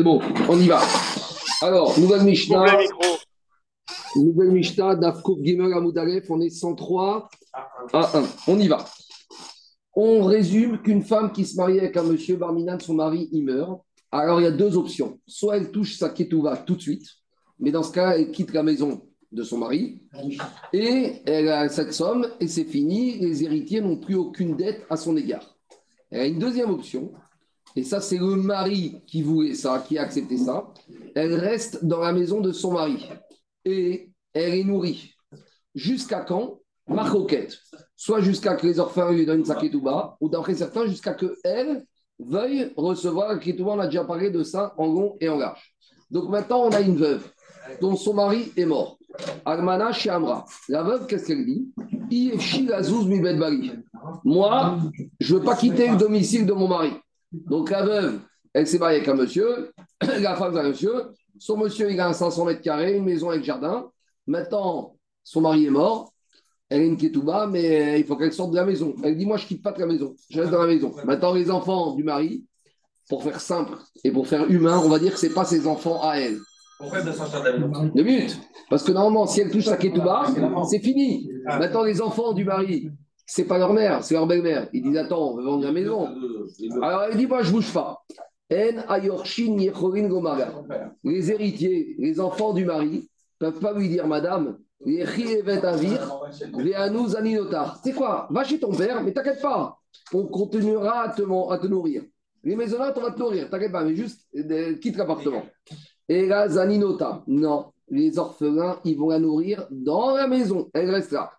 C'est bon, on y va. Alors, nouvelle Mishnah. Nouvelle Mishnah, Dafkouf Gimel Amoudaref, on est 103 à 1. On y va. On résume qu'une femme qui se marie avec un monsieur Barminan, son mari, il meurt. Alors, il y a deux options. Soit elle touche sa ketouva tout de suite, mais dans ce cas, elle quitte la maison de son mari et elle a cette somme et c'est fini. Les héritiers n'ont plus aucune dette à son égard. Elle a une deuxième option, et ça, c'est le mari qui voulait ça, qui a accepté ça. Elle reste dans la maison de son mari et elle est nourrie. Jusqu'à quand? Marcoquette. Soit jusqu'à que les orphelins lui donnent sa ketouba, ou d'après certains, jusqu'à que elle veuille recevoir la ketouba. On a déjà parlé de ça en long et en large. Donc maintenant, on a une veuve dont son mari est mort. Almana Amra. La veuve, qu'est-ce qu'elle dit? Moi, je ne veux pas quitter le domicile de mon mari. Donc la veuve, elle s'est mariée avec un monsieur, la femme avec un monsieur. Son monsieur, il a un 500 mètres carrés, une maison avec jardin. Maintenant, son mari est mort. Elle est une ketouba, mais il faut qu'elle sorte de la maison. Elle dit Moi, je ne quitte pas de la maison. Je reste dans la maison. Maintenant, les enfants du mari, pour faire simple et pour faire humain, on va dire que ce n'est pas ses enfants à elle. Pourquoi elle sortir de la maison? Deux minutes. Parce que normalement, si elle touche sa ketouba, c'est fini. Maintenant, les enfants du mari, c'est pas leur mère, c'est leur belle-mère. Ils disent Attends, on veut vendre la maison. Alors elle dit Moi, je bouge pas. Les héritiers, les enfants du mari, ne peuvent pas lui dire Madame, c'est quoi? Va chez ton père, mais t'inquiète pas, on continuera à te, à te nourrir. Les maisonnettes, on va te nourrir, t'inquiète pas, mais juste euh, quitte l'appartement. Et la Zaninota, non, les orphelins, ils vont la nourrir dans la maison, elle reste là.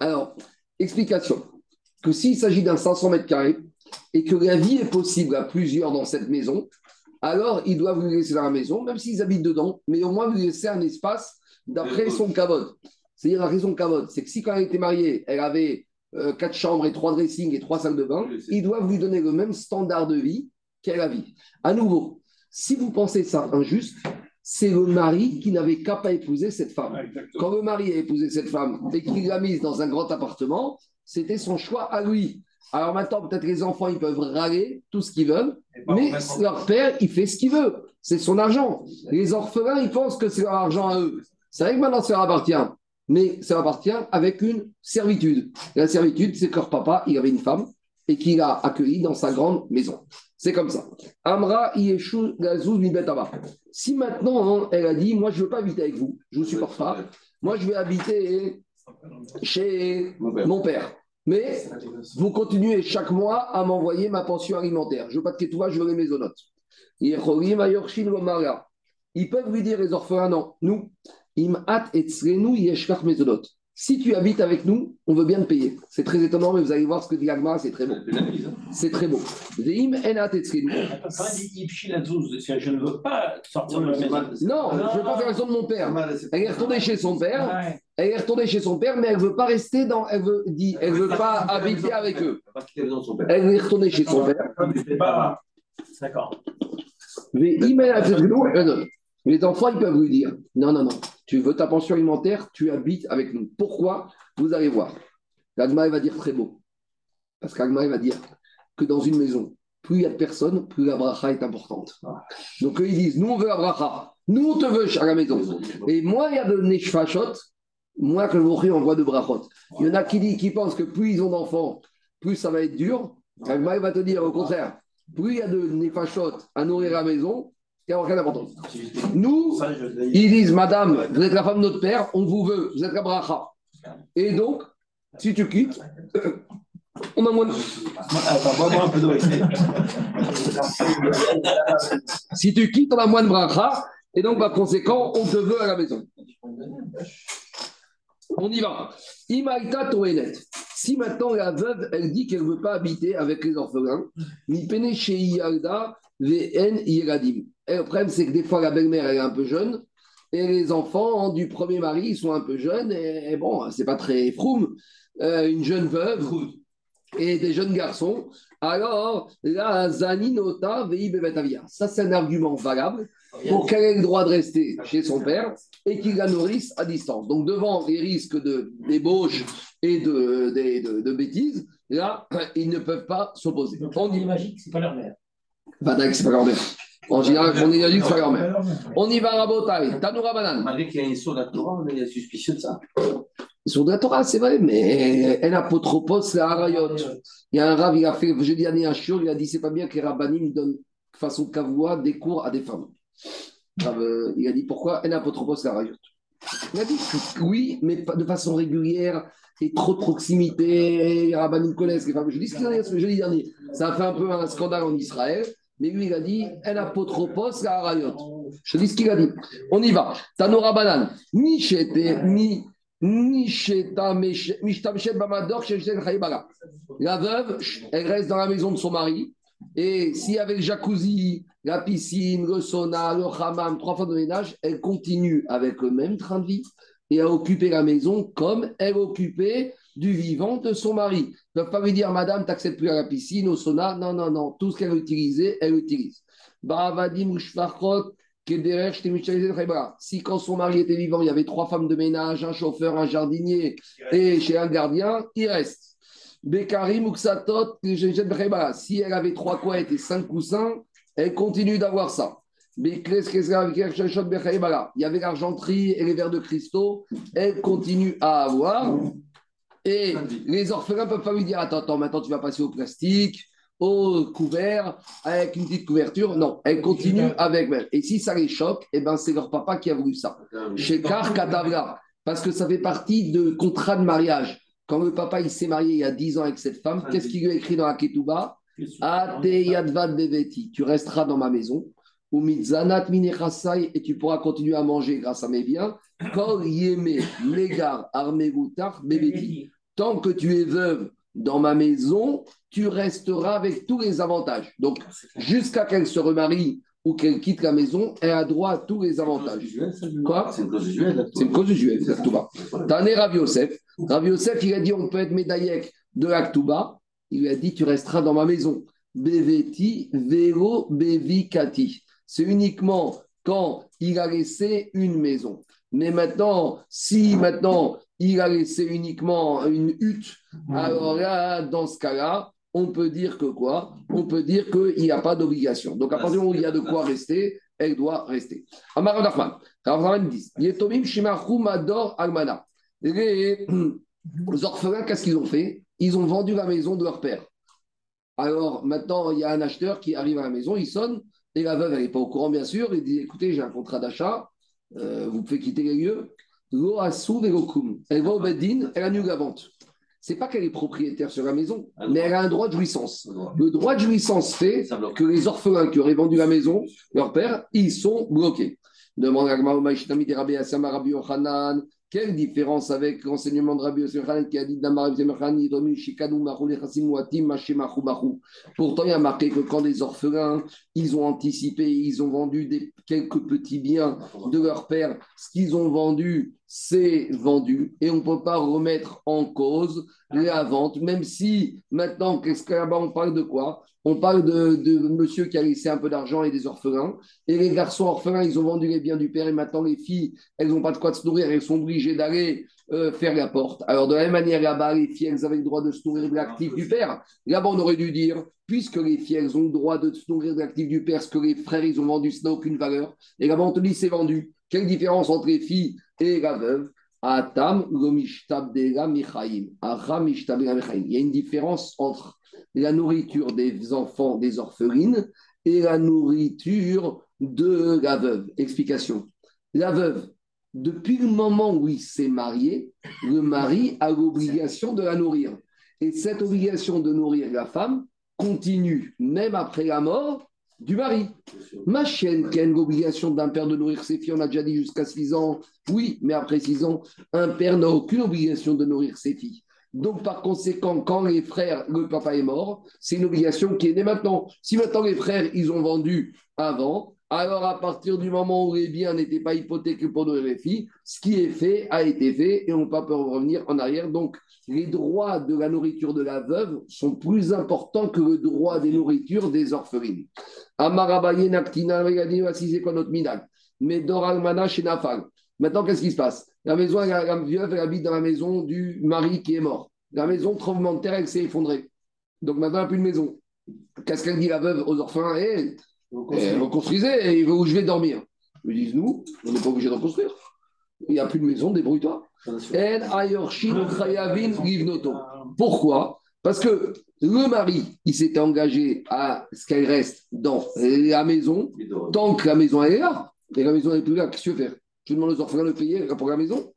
Alors, explication que s'il s'agit d'un 500 mètres carrés et que la vie est possible à plusieurs dans cette maison, alors ils doivent lui laisser dans la maison, même s'ils habitent dedans, mais au moins lui laisser un espace d'après son cavode. C'est-à-dire la raison cavode, c'est que si quand elle était mariée, elle avait euh, quatre chambres et trois dressings et trois salles de bain, ils doivent lui donner le même standard de vie qu'elle a vie. À nouveau, si vous pensez ça injuste, c'est le mari qui n'avait qu'à pas épouser cette femme. Quand le mari a épousé cette femme et qu'il l'a mise dans un grand appartement, c'était son choix à lui. Alors maintenant, peut-être les enfants, ils peuvent râler tout ce qu'ils veulent, mais leur père, il fait ce qu'il veut. C'est son argent. Les orphelins, ils pensent que c'est leur argent à eux. C'est vrai que maintenant, ça leur appartient, mais ça leur appartient avec une servitude. la servitude, c'est que leur papa, il avait une femme et qu'il a accueilli dans sa grande maison. C'est comme ça. Amra Yeshu Gazou Betaba. Si maintenant, hein, elle a dit, moi, je ne veux pas habiter avec vous, je ne vous supporte pas, moi, je vais habiter chez mon père. Mais vous continuez chaque mois à m'envoyer ma pension alimentaire. Je veux pas de toi, je veux les maisonnotes. Ils peuvent lui dire, les orphelins, non, nous, im at et si tu habites avec nous, on veut bien te payer. C'est très étonnant, mais vous allez voir ce que dit Agma, c'est très beau. C'est très beau. Je ne veux pas sortir de la maison. Non, je ne veux pas faire la raison de mon père. Elle est retournée chez son père. Elle est retournée chez son père, mais elle ne veut pas rester dans. Elle veut, dit, elle veut pas habiter avec eux. Elle est retournée chez son père. D'accord. Les enfants, ils peuvent lui dire non, non, non, tu veux ta pension alimentaire, tu habites avec nous. Pourquoi Vous allez voir. L'agma, va dire très beau. Parce qu'Agma, va dire que dans une maison, plus il y a de personnes, plus la bracha est importante. Donc, ils disent nous, on veut la bracha. Nous, on te veut à la maison. Et moins il y a de neshfashot, moins que le on voit de brachot. Il y en a qui, qui pensent que plus ils ont d'enfants, plus ça va être dur. Agma, va te dire au contraire plus il y a de nefashot à nourrir la maison, il n'y a aucune importance. Nous, ils disent, Madame, vous êtes la femme de notre père, on vous veut, vous êtes la bracha. Et donc, si tu quittes, on a moins de... si tu quittes, on a moins de bracha, et donc, par conséquent, on te veut à la maison. On y va. Imaïta Toenet. Si maintenant la veuve, elle dit qu'elle ne veut pas habiter avec les orphelins, ni chez. Et le problème, c'est que des fois, la belle-mère, elle est un peu jeune, et les enfants du premier mari, ils sont un peu jeunes, et, bon, c'est pas très froum. Euh, une jeune veuve et des jeunes garçons. Alors, la Zaninota Betavia. Ça, c'est un argument valable pour qu'elle ait le droit de rester chez son père et qu'il la nourrisse à distance. Donc, devant les risques de débauche et de, de, de, bêtises, là, ils ne peuvent pas s'opposer. Donc, On on y imagine que c'est pas leur mère. D'accord, c'est pas leur mère. En général, on est dit que c'est pas leur mère. On y va, Rabotai. Tanoura Banan. Malgré qu'il y a une source de la Torah, on est suspicieux de ça. Sur de la Torah, c'est vrai, mais un apotropos, c'est Harayot. Il y a un rave, il a fait, jeudi dernier, un chiot, il a dit c'est pas bien que les rabbinim donnent façon kavoua des cours à des femmes. Euh, il a dit pourquoi un apotropos, c'est Harayot. Il a dit oui, mais pas de façon régulière et trop de proximité. Les rabbinim connaissent les femmes. Je dis ce qu'il en est ce jeudi dernier. Ça a fait un peu un scandale en Israël. Mais lui, il a dit un apotropos, c'est Harayot. Je dis ce qu'il a dit. On y va. Tanora Banan. Ni ni. La veuve, elle reste dans la maison de son mari. Et y avait le jacuzzi, la piscine, le sauna, le hammam, trois fois de ménage, elle continue avec le même train de vie et à occuper la maison comme elle occupait du vivant de son mari. Ils ne peuvent pas lui dire, Madame, tu n'accèdes plus à la piscine, au sauna. Non, non, non. Tout ce qu'elle a utilisé, elle utilise. Si quand son mari était vivant, il y avait trois femmes de ménage, un chauffeur, un jardinier et chez un gardien, il reste. Bekarim si elle avait trois couettes et cinq coussins, elle continue d'avoir ça. Il y avait l'argenterie et les verres de cristaux, elle continue à avoir. Et les orphelins ne peuvent pas lui dire Attends, attends, maintenant tu vas passer au plastique, au couvert, avec une petite couverture. Non, elle continue avec. Et si ça les choque, eh ben, c'est leur papa qui a voulu ça. Chez Katavra, parce que ça fait partie de contrat de mariage. Quand le papa il s'est marié il y a 10 ans avec cette femme, qu'est-ce qu'il lui a écrit dans la Ketouba? Ate Yadvad Beveti, tu resteras dans ma maison. Ou Mitzanat Minechasai, et tu pourras continuer à manger grâce à mes biens. Kol Yeme Legar Armegutar Beveti. Tant que tu es veuve dans ma maison, tu resteras avec tous les avantages. Donc, jusqu'à qu'elle se remarie ou qu'elle quitte la maison, elle a droit à tous les avantages. Quoi? C'est une clause usuelle. C'est une cause usuelle, c'est l'Aktuba. T'en es Rav Yosef. Rav Yosef, il a dit on peut être médaillek de l'Aktuba. Il lui a dit tu resteras dans ma maison. Beveti, Vero, Bevikati. C'est uniquement quand il a laissé une maison. Mais maintenant, si maintenant il a laissé uniquement une hutte, alors là, dans ce cas-là, on peut dire que quoi? On peut dire qu'il n'y a pas d'obligation. Donc à partir du moment où il y a de quoi rester, elle doit rester. Amar Nachman dit Yetomim Almana. Les les orphelins, qu'est-ce qu'ils ont fait? Ils ont vendu la maison de leur père. Alors maintenant, il y a un acheteur qui arrive à la maison, il sonne, et la veuve, elle n'est pas au courant, bien sûr, il dit écoutez, j'ai un contrat d'achat, euh, vous pouvez quitter les lieux. Elle va au Beddin, elle annule la vente. C'est pas qu'elle est propriétaire sur la maison, mais elle a un droit de jouissance. Le droit de jouissance fait que les orphelins qui auraient vendu la maison, leur père, ils sont bloqués. Demande à de Rabbi Rabbi Yochanan. Quelle différence avec l'enseignement de Rabbi Yochanan qui a dit. Pourtant, il y a marqué que quand les orphelins, ils ont anticipé, ils ont vendu des, quelques petits biens de leur père, ce qu'ils ont vendu, c'est vendu. Et on ne peut pas remettre en cause la vente, même si maintenant, qu'est-ce que là-bas on parle de quoi? On parle de, monsieur qui a laissé un peu d'argent et des orphelins. Et les garçons orphelins, ils ont vendu les biens du père et maintenant les filles, elles n'ont pas de quoi se nourrir, elles sont obligées d'aller euh, faire la porte. Alors de la même manière, là-bas, les filles, elles avaient le droit de se nourrir de l'actif du père. Là-bas, on aurait dû dire, puisque les filles, elles ont le droit de se nourrir de l'actif du père, ce que les frères, ils ont vendu, ça n'a aucune valeur. Et là-bas, on te dit, c'est vendu. Quelle différence entre les filles et la veuve? Il y a une différence entre la nourriture des enfants, des orphelines, et la nourriture de la veuve. Explication. La veuve, depuis le moment où il s'est marié, le mari a l'obligation de la nourrir. Et cette obligation de nourrir la femme continue même après la mort du mari. Ma chienne, qui a une obligation d'un père de nourrir ses filles, on a déjà dit jusqu'à 6 ans. Oui, mais après 6 ans, un père n'a aucune obligation de nourrir ses filles. Donc, par conséquent, quand les frères, le papa est mort, c'est une obligation qui est née maintenant. Si maintenant les frères, ils ont vendu avant, alors à partir du moment où les biens n'étaient pas hypothéqués pour les filles, ce qui est fait a été fait et on ne peut pas revenir en arrière. Donc, les droits de la nourriture de la veuve sont plus importants que le droit des nourritures des orphelines. Mais. Maintenant, qu'est-ce qui se passe? La maison, la, la veuve, elle habite dans la maison du mari qui est mort. La maison, tremblement de terre, elle s'est effondrée. Donc maintenant, il n'y a plus de maison. Qu'est-ce qu'elle dit la veuve aux orphelins? Eh, eh, reconstruisez, et où je vais dormir. Ils me disent, nous, on n'est pas obligé de reconstruire. Il n'y a plus de maison, débrouille-toi. Pourquoi? Parce que le mari, il s'était engagé à ce qu'elle reste dans la maison tant que la maison est là. Et la maison n'est plus là, qu'est-ce que tu veux faire? Tu demandes aux orphelins de payer pour la maison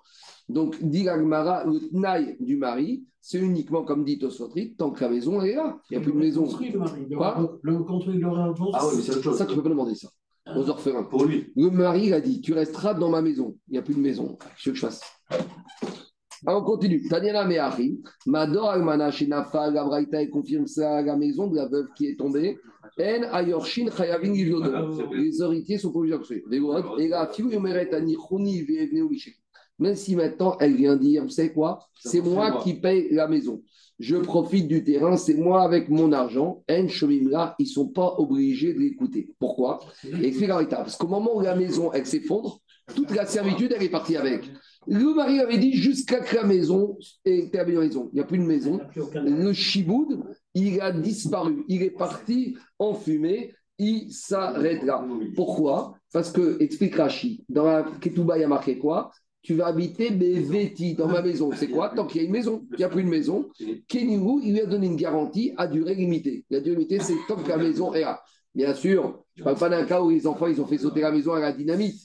Donc, dit l'agmara, le tnaï du mari, c'est uniquement, comme dit Tosfotrit, tant que la maison est là. Il n'y a plus de maison. Construit le mari. Le, construit. Ah oui, mais c'est autre chose. Ça, tu ne peux pas demander ça aux orphelins. Pour lui. Le mari il a dit Tu resteras dans ma maison. Il n'y a plus de maison. Qu'est-ce que je fasse Alors, on continue. Taniana Mehachi, Mador Almana Shenafa, la Braïta, elle confirme ça à la maison de la veuve qui est tombée. En Ayorshin Chayavin Yivlodo. Les héritiers sont obligés de construire. Et la fille Yomeret Anichoni Vevneu Mishek. Même si maintenant elle vient dire Vous savez quoi? C'est moi qui paye la maison. Je profite du terrain, c'est moi avec mon argent. En Shomimla, ils ne sont pas obligés de l'écouter. Pourquoi? Explique la vérité. Parce qu'au moment où la maison elle s'effondre, toute la servitude elle est partie avec. Le mari avait dit jusqu'à que la maison est terminée en maison. Il n'y a plus de maison. Le chiboud, il a disparu. Il est parti en fumée. Il s'arrête là. Pourquoi? Parce que, explique Rachi, dans la Ketouba, il y a marqué quoi? Tu vas habiter mes vêtis dans ma maison. C'est quoi Tant qu'il y a une maison. Il n'y a plus de maison. Kenyu, il lui a donné une garantie à durée limitée. La durée limitée, c'est tant que la maison est là. Bien sûr, je ne parle pas d'un cas où les enfants ils ont fait sauter la maison à la dynamite.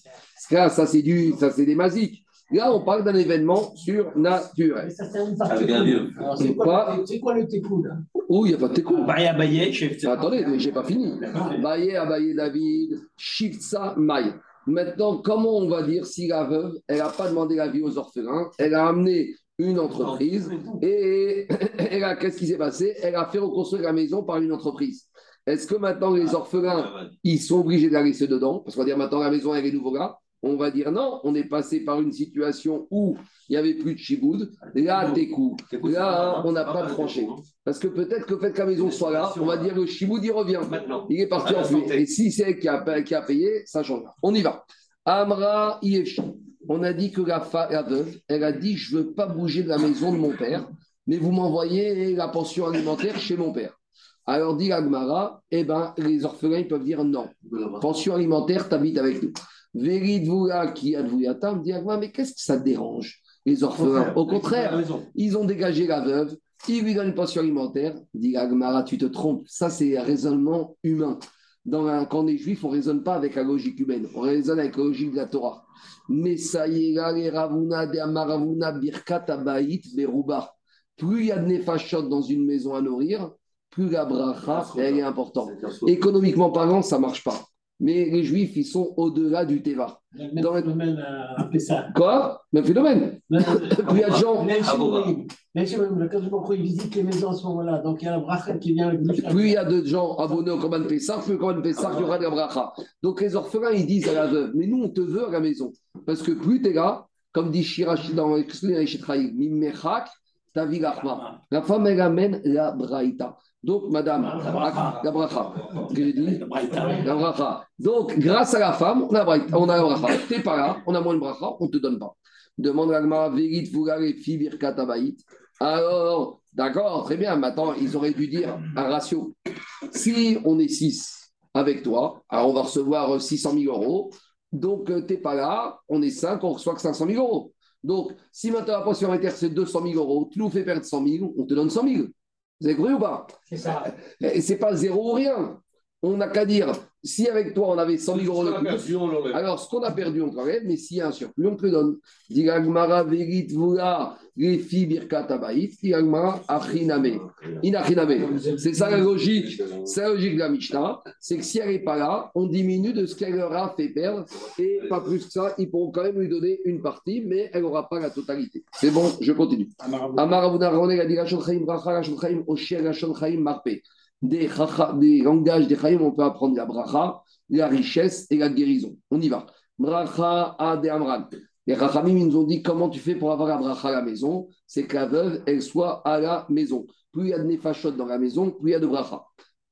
Là, ça, c'est du, ça, c'est des masiques. Là, on parle d'un événement surnaturel. Mais ça, c'est une Avec partie. un vieux. Alors, c'est quoi, le- c'est quoi le técou, là Oh, il n'y a pas de téco. Baye à Baye, chef. Attendez, j'ai pas fini. Baye, Abaye, David, Shifsa, Maï. Maintenant, comment on va dire si la veuve, elle n'a pas demandé la vie aux orphelins, elle a amené une entreprise et elle a, qu'est-ce qui s'est passé? Elle a fait reconstruire la maison par une entreprise. Est-ce que maintenant les orphelins, ils sont obligés de la laisser dedans? Parce qu'on va dire maintenant la maison elle est nouveau là. On va dire non, on est passé par une situation où il n'y avait plus de chiboud. Là, t'es coup. Là, on n'a pas tranché. Parce que peut-être que le fait que la maison soit là, on va dire le chiboud, il revient. Il est parti la en santé. Et si c'est elle qui a, qui a payé, ça change. On y va. Amra Yefshi. On a dit que la, la veuve, elle a dit Je ne veux pas bouger de la maison de mon père, mais vous m'envoyez la pension alimentaire chez mon père. Alors dit Agmara Eh ben, les orphelins ils peuvent dire non. Pension alimentaire, t'habites avec nous. Mais qu'est-ce que ça dérange, les orphelins Au contraire, ils ont dégagé la veuve, ils lui donnent une pension alimentaire. Dit Agmara, tu te trompes. Ça, c'est un raisonnement humain. Dans un, quand on est juif, on ne raisonne pas avec la logique humaine, on raisonne avec la logique de la Torah. Mais ça y est, là, les ravuna, de amaravuna, birkat, abaït, beruba. Plus il y a de nefashot dans une maison à nourrir, plus la bracha, elle est importante. Économiquement parlant, ça ne marche pas. Mais les juifs, ils sont au-delà du teva. Même Dans le- phénomène euh, à Pessah. Quoi? Même phénomène. Même Plus il y a de gens, même Ah, chez- même chez le Baruch Hu, il visite les maisons à ce moment-là. Donc il y a la bracha qui vient avec plus il y a de gens abonnés au Corban Pessah, plus le Corban Pessah, il y aura de la bracha. Donc les orphelins, ils disent à la veuve, mais nous, on te veut à la maison. Parce que plus tu es là, comme dit Shirashi dans Eshetraï, Mimechak, ta vie. La femme, elle amène la braïta. Donc, madame, La bracha. la bracha. Qu'est-ce que j'ai dit Braïta. La bracha. Donc, grâce à la femme, on a, braïta- on a la bracha. Tu n'es pas là, on a moins de bracha, on ne te donne pas. Demande à Vérit, Fougare, Fi, Birkat, Abaït. Alors, d'accord, très bien. Maintenant, ils auraient dû dire un ratio. Si on est 6 avec toi, alors on va recevoir 600 000 euros. Donc, tu n'es pas là, on est 5, on reçoit que 500 000 euros. Donc, si maintenant la pension alimentaire c'est 200 000 euros, tu nous fais perdre 100 000, on te donne 100 000. Vous avez compris ou pas? C'est ça. Et c'est pas zéro ou rien. On n'a qu'à dire, si avec toi on avait 100 000 euros de plus, alors ce qu'on a perdu, on travaille, mais s'il y a un surplus, on te le donne. Digagmara verit vula refi achiname. Inachiname. C'est ça la logique. C'est la logique de la Mishnah. C'est que si elle n'est pas là, on diminue de ce qu'elle leur a fait perdre. Et pas plus que ça, ils pourront quand même lui donner une partie, mais elle n'aura pas la totalité. C'est bon, je continue. Des, des langages des Chaim, on peut apprendre la bracha, la richesse et la guérison. On y va. Bracha a de Amran. Les Rachamim, ils nous ont dit comment tu fais pour avoir la bracha à la maison? C'est que la veuve, elle soit à la maison. Plus il y a de nefashot dans la maison, plus il y a de bracha.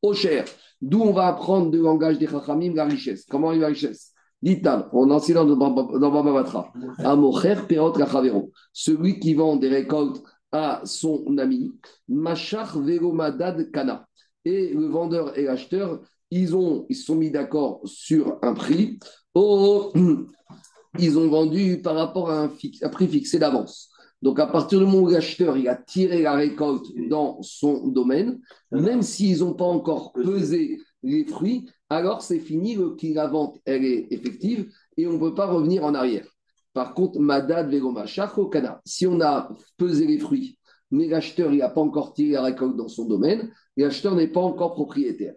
Ocher, d'où on va apprendre le langage des Chachamim la richesse. Comment arrive la richesse? Dital, on enseigne dans dans Baba Batra. Amocher, Perot, Lachavero. Celui qui vend des récoltes à son ami, Machar Velomadad Kana. Et le vendeur et l'acheteur, ils, ont, ils se sont mis d'accord sur un prix. Oh, ils ont vendu par rapport à un, prix fixé d'avance. Donc, à partir du moment où l'acheteur a tiré la récolte dans son domaine, même s'ils n'ont pas encore pesé les fruits, alors c'est fini, la vente, elle est effective et on ne peut pas revenir en arrière. Par contre, Madad Vegoma, Kana, si on a pesé les fruits, mais l'acheteur n'a pas encore tiré la récolte dans son domaine, l'acheteur n'est pas encore propriétaire.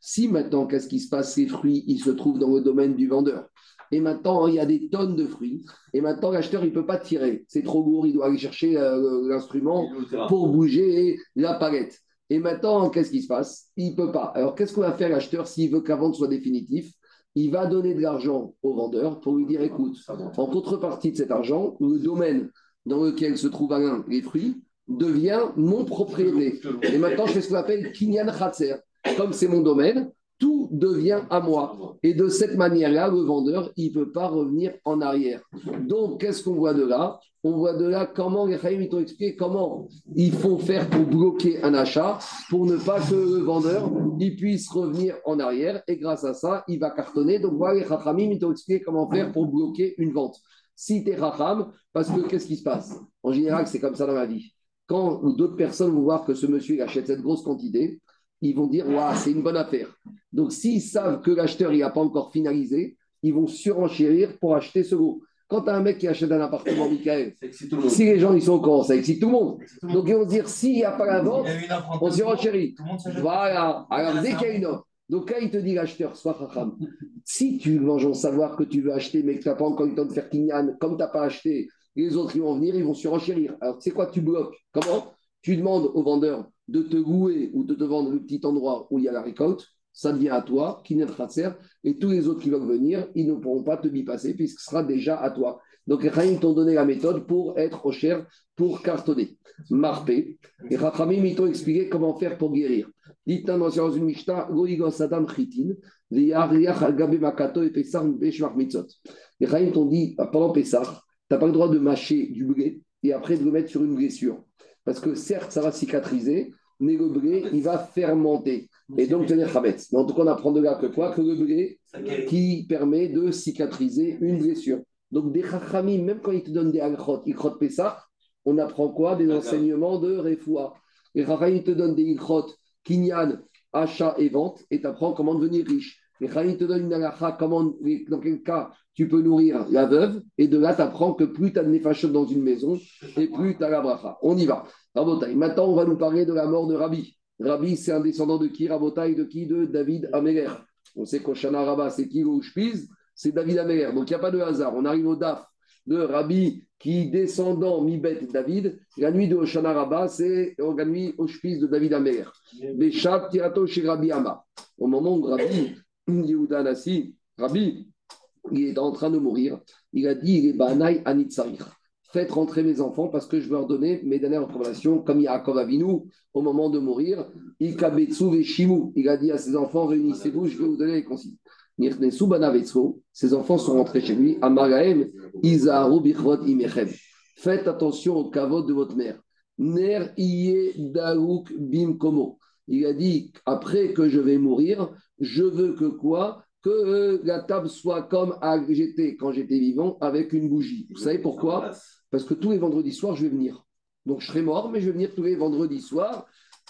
Si maintenant, qu'est-ce qui se passe? Ces fruits, ils se trouvent dans le domaine du vendeur. Et maintenant, il y a des tonnes de fruits. Et maintenant, l'acheteur, il ne peut pas tirer. C'est trop lourd, il doit aller chercher euh, l'instrument pour bouger la palette. Et maintenant, qu'est-ce qui se passe? Il ne peut pas. Alors, qu'est-ce qu'on va faire l'acheteur s'il veut que la vente soit définitive Il va donner de l'argent au vendeur pour lui dire écoute, en contrepartie de cet argent, le domaine dans lequel se trouvent les fruits devient mon propriété. Et maintenant, je fais ce qu'on appelle Kinyan Khatser. Comme c'est mon domaine, tout devient à moi. Et de cette manière-là, le vendeur, il ne peut pas revenir en arrière. Donc, qu'est-ce qu'on voit de là? On voit de là comment les Khaïm t'ont expliqué comment il faut faire pour bloquer un achat, pour ne pas que le vendeur il puisse revenir en arrière. Et grâce à ça, il va cartonner. Donc, voilà, les ils t'ont expliqué comment faire pour bloquer une vente. Si tu es Khacham, parce que qu'est-ce qui se passe? En général, c'est comme ça dans la vie. Quand d'autres personnes vont voir que ce monsieur achète cette grosse quantité, ils vont dire Waouh, c'est une bonne affaire. Donc, s'ils savent que l'acheteur n'a pas encore finalisé, ils vont surenchérir pour acheter ce gros. Quand tu as un mec qui achète un appartement, Michael, si les gens ils sont au courant, ça excite tout le monde. Donc, ils vont dire s'il n'y a pas la vente, on surenchérit. Voilà. Alors, dès qu'il y a une offre. Donc, quand il te dit l'acheteur, sois racham, si tu manges en savoir que tu veux acheter, mais que tu n'as pas encore eu le temps de faire Kinyan, comme tu n'as pas acheté, les autres, ils vont venir, ils vont surenchérir. Alors, sais quoi, tu bloques? Comment? Tu demandes au vendeur de te louer ou de te vendre le petit endroit où il y a la récolte, ça devient à toi, qui n'est et tous les autres qui veulent venir, ils ne pourront pas te bypasser puisque ce sera déjà à toi. Donc, ils t'ont donné la méthode pour être au cher, pour cartonner. Marpé. Et Rachamim, ils t'ont expliqué comment faire pour guérir. Dit dans une Mishnah, Sadam Chitin, et. Les Rachamim t'ont dit, pendant Pesach, tu n'as pas le droit de mâcher du blé et après de le mettre sur une blessure. Parce que certes, ça va cicatriser, mais le blé, il va fermenter et donc tenir Khametz. Mais en tout cas, on apprend de là que quoi? Que le blé qui permet de cicatriser une blessure. Donc, des chachamim, même quand ils te donnent des agrot, ikrot Pessah, on apprend quoi? Des enseignements de Refoua. Les chachamim te donnent des ikrot, kinyan, achat et vente, et tu apprends comment devenir riche. Les chachamim te donnent une alacha, comment, dans quel cas tu peux nourrir la veuve, et de là, tu apprends que plus tu as de nefashot dans une maison, et plus tu as la bracha. On y va. Maintenant, on va nous parler de la mort de Rabbi. Rabbi, c'est un descendant de qui Rabotai, de qui? De David Améler. On sait qu'Oshana Rabba, c'est qui au C'est David Améler. Donc, il n'y a pas de hasard. On arrive au DAF de Rabbi qui, descendant Mibet David, la nuit de Oshana Rabba, c'est la nuit au de David Améler. Béchat Tirato chez Rabbi Ama. Au moment où Rabbi Rabbi, il est en train de mourir, il a dit il est Banaï Anitzarir faites rentrer mes enfants parce que je veux leur donner mes dernières recommandations, comme Yaakov Avinu, au moment de mourir. Il a dit à ses enfants, réunissez-vous, je vais vous donner les consignes. Ses enfants sont rentrés chez lui. Faites attention au kavod de votre mère. Ner. Il a dit, après que je vais mourir, je veux que quoi? Que la table soit comme j'étais quand j'étais vivant, avec une bougie. Vous savez pourquoi? parce que tous les vendredis soirs, je vais venir. Donc, je serai mort, mais je vais venir tous les vendredis soirs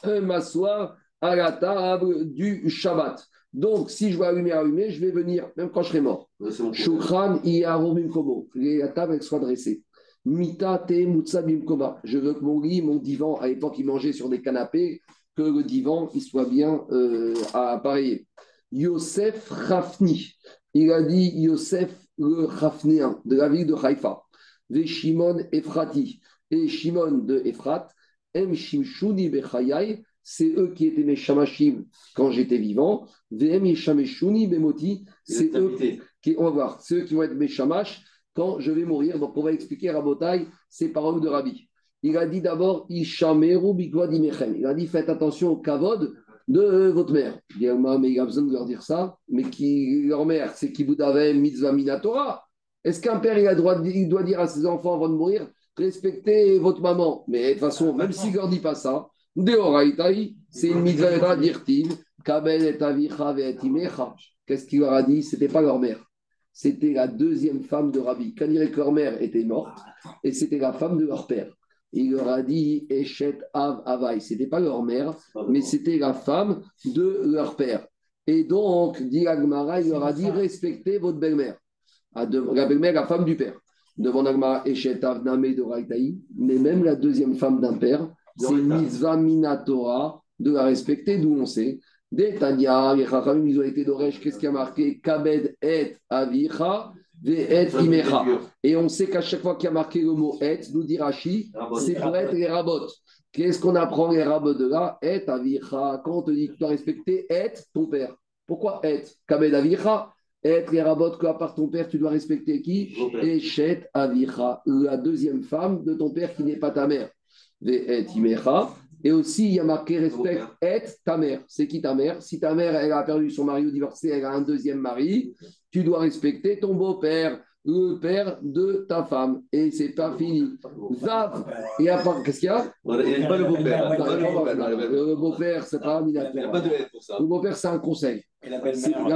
euh, m'asseoir à la table du Shabbat. Donc, si je vois allumer, allumer, je vais venir, même quand je serai mort. Shukran komo. La table, elle soit dressée. Mita te koma. Je veux que mon lit, mon divan, à l'époque, il mangeait sur des canapés, que le divan, il soit bien euh, appareillé. Yosef Rafni. Il a dit Yosef le Rafnéen de la ville de Haïfa. Ve Shimon Ephrati et Shimon de Ephrat, Em Shimshuni Bechayai, c'est eux qui étaient mes shamashim quand j'étais vivant. Vm Yeshameshuni Bemoti, c'est eux qui, on va voir, c'est eux qui vont être mes shamash quand je vais mourir. Donc on va expliquer à Rabotai ces paroles de Rabbi. Il a dit d'abord Ishameru. Il a dit faites attention au kavod de votre mère. Il dit mais il a besoin de leur dire ça. Mais qui, leur mère, c'est Kibudavem Mitzvah Minatora. Est-ce qu'un père, a droit il doit dire à ses enfants avant de mourir, respectez votre maman? Mais de toute façon, même s'il ne leur dit pas ça, c'est une mitzvah dirtive, Kabel et avicha et. Qu'est-ce qu'il leur a dit? C'était pas leur mère. C'était la deuxième femme de Rabbi. Quand il que leur mère était morte, et c'était la femme de leur père. Il leur a dit Eshet Av Avai. C'était pas leur mère, mais c'était la femme de leur père. Et donc, dit Agmara, il leur a dit respectez votre belle-mère. De- La belle-mère, la femme du père. Devant Agmara, Eshet Av Name. Mais même la deuxième femme d'un père, c'est mitzvah minatora de la respecter, d'où on sait. Des Tanya, les Chachamim, ils ont été d'Oresh, qu'est-ce qui a marqué? Kabed et Avicha, et on sait qu'à chaque fois qu'il y a marqué le mot et, nous dit Rashi, c'est pour être les. Qu'est-ce qu'on apprend les rabots de là? Et avicha. Quand on te dit que tu dois respecter et ton père. Pourquoi et Kabed avicha. Et les rabots que à part ton père, tu dois respecter qui? Eshet avicha. La deuxième femme de ton père qui n'est pas ta mère. Et imecha. Et aussi, il y a marqué respect et ta mère. C'est qui ta mère? Si ta mère, elle a perdu son mari ou divorcé, elle a un deuxième mari, tu dois respecter ton beau-père, le père de ta femme. Et c'est pas fini. Zav, et à part, qu'est-ce qu'il y a? Il n'y a pas le beau-père. Le beau-père. c'est pas un Il n'y a pas de haine pour ça. Le beau-père, c'est un conseil. Et la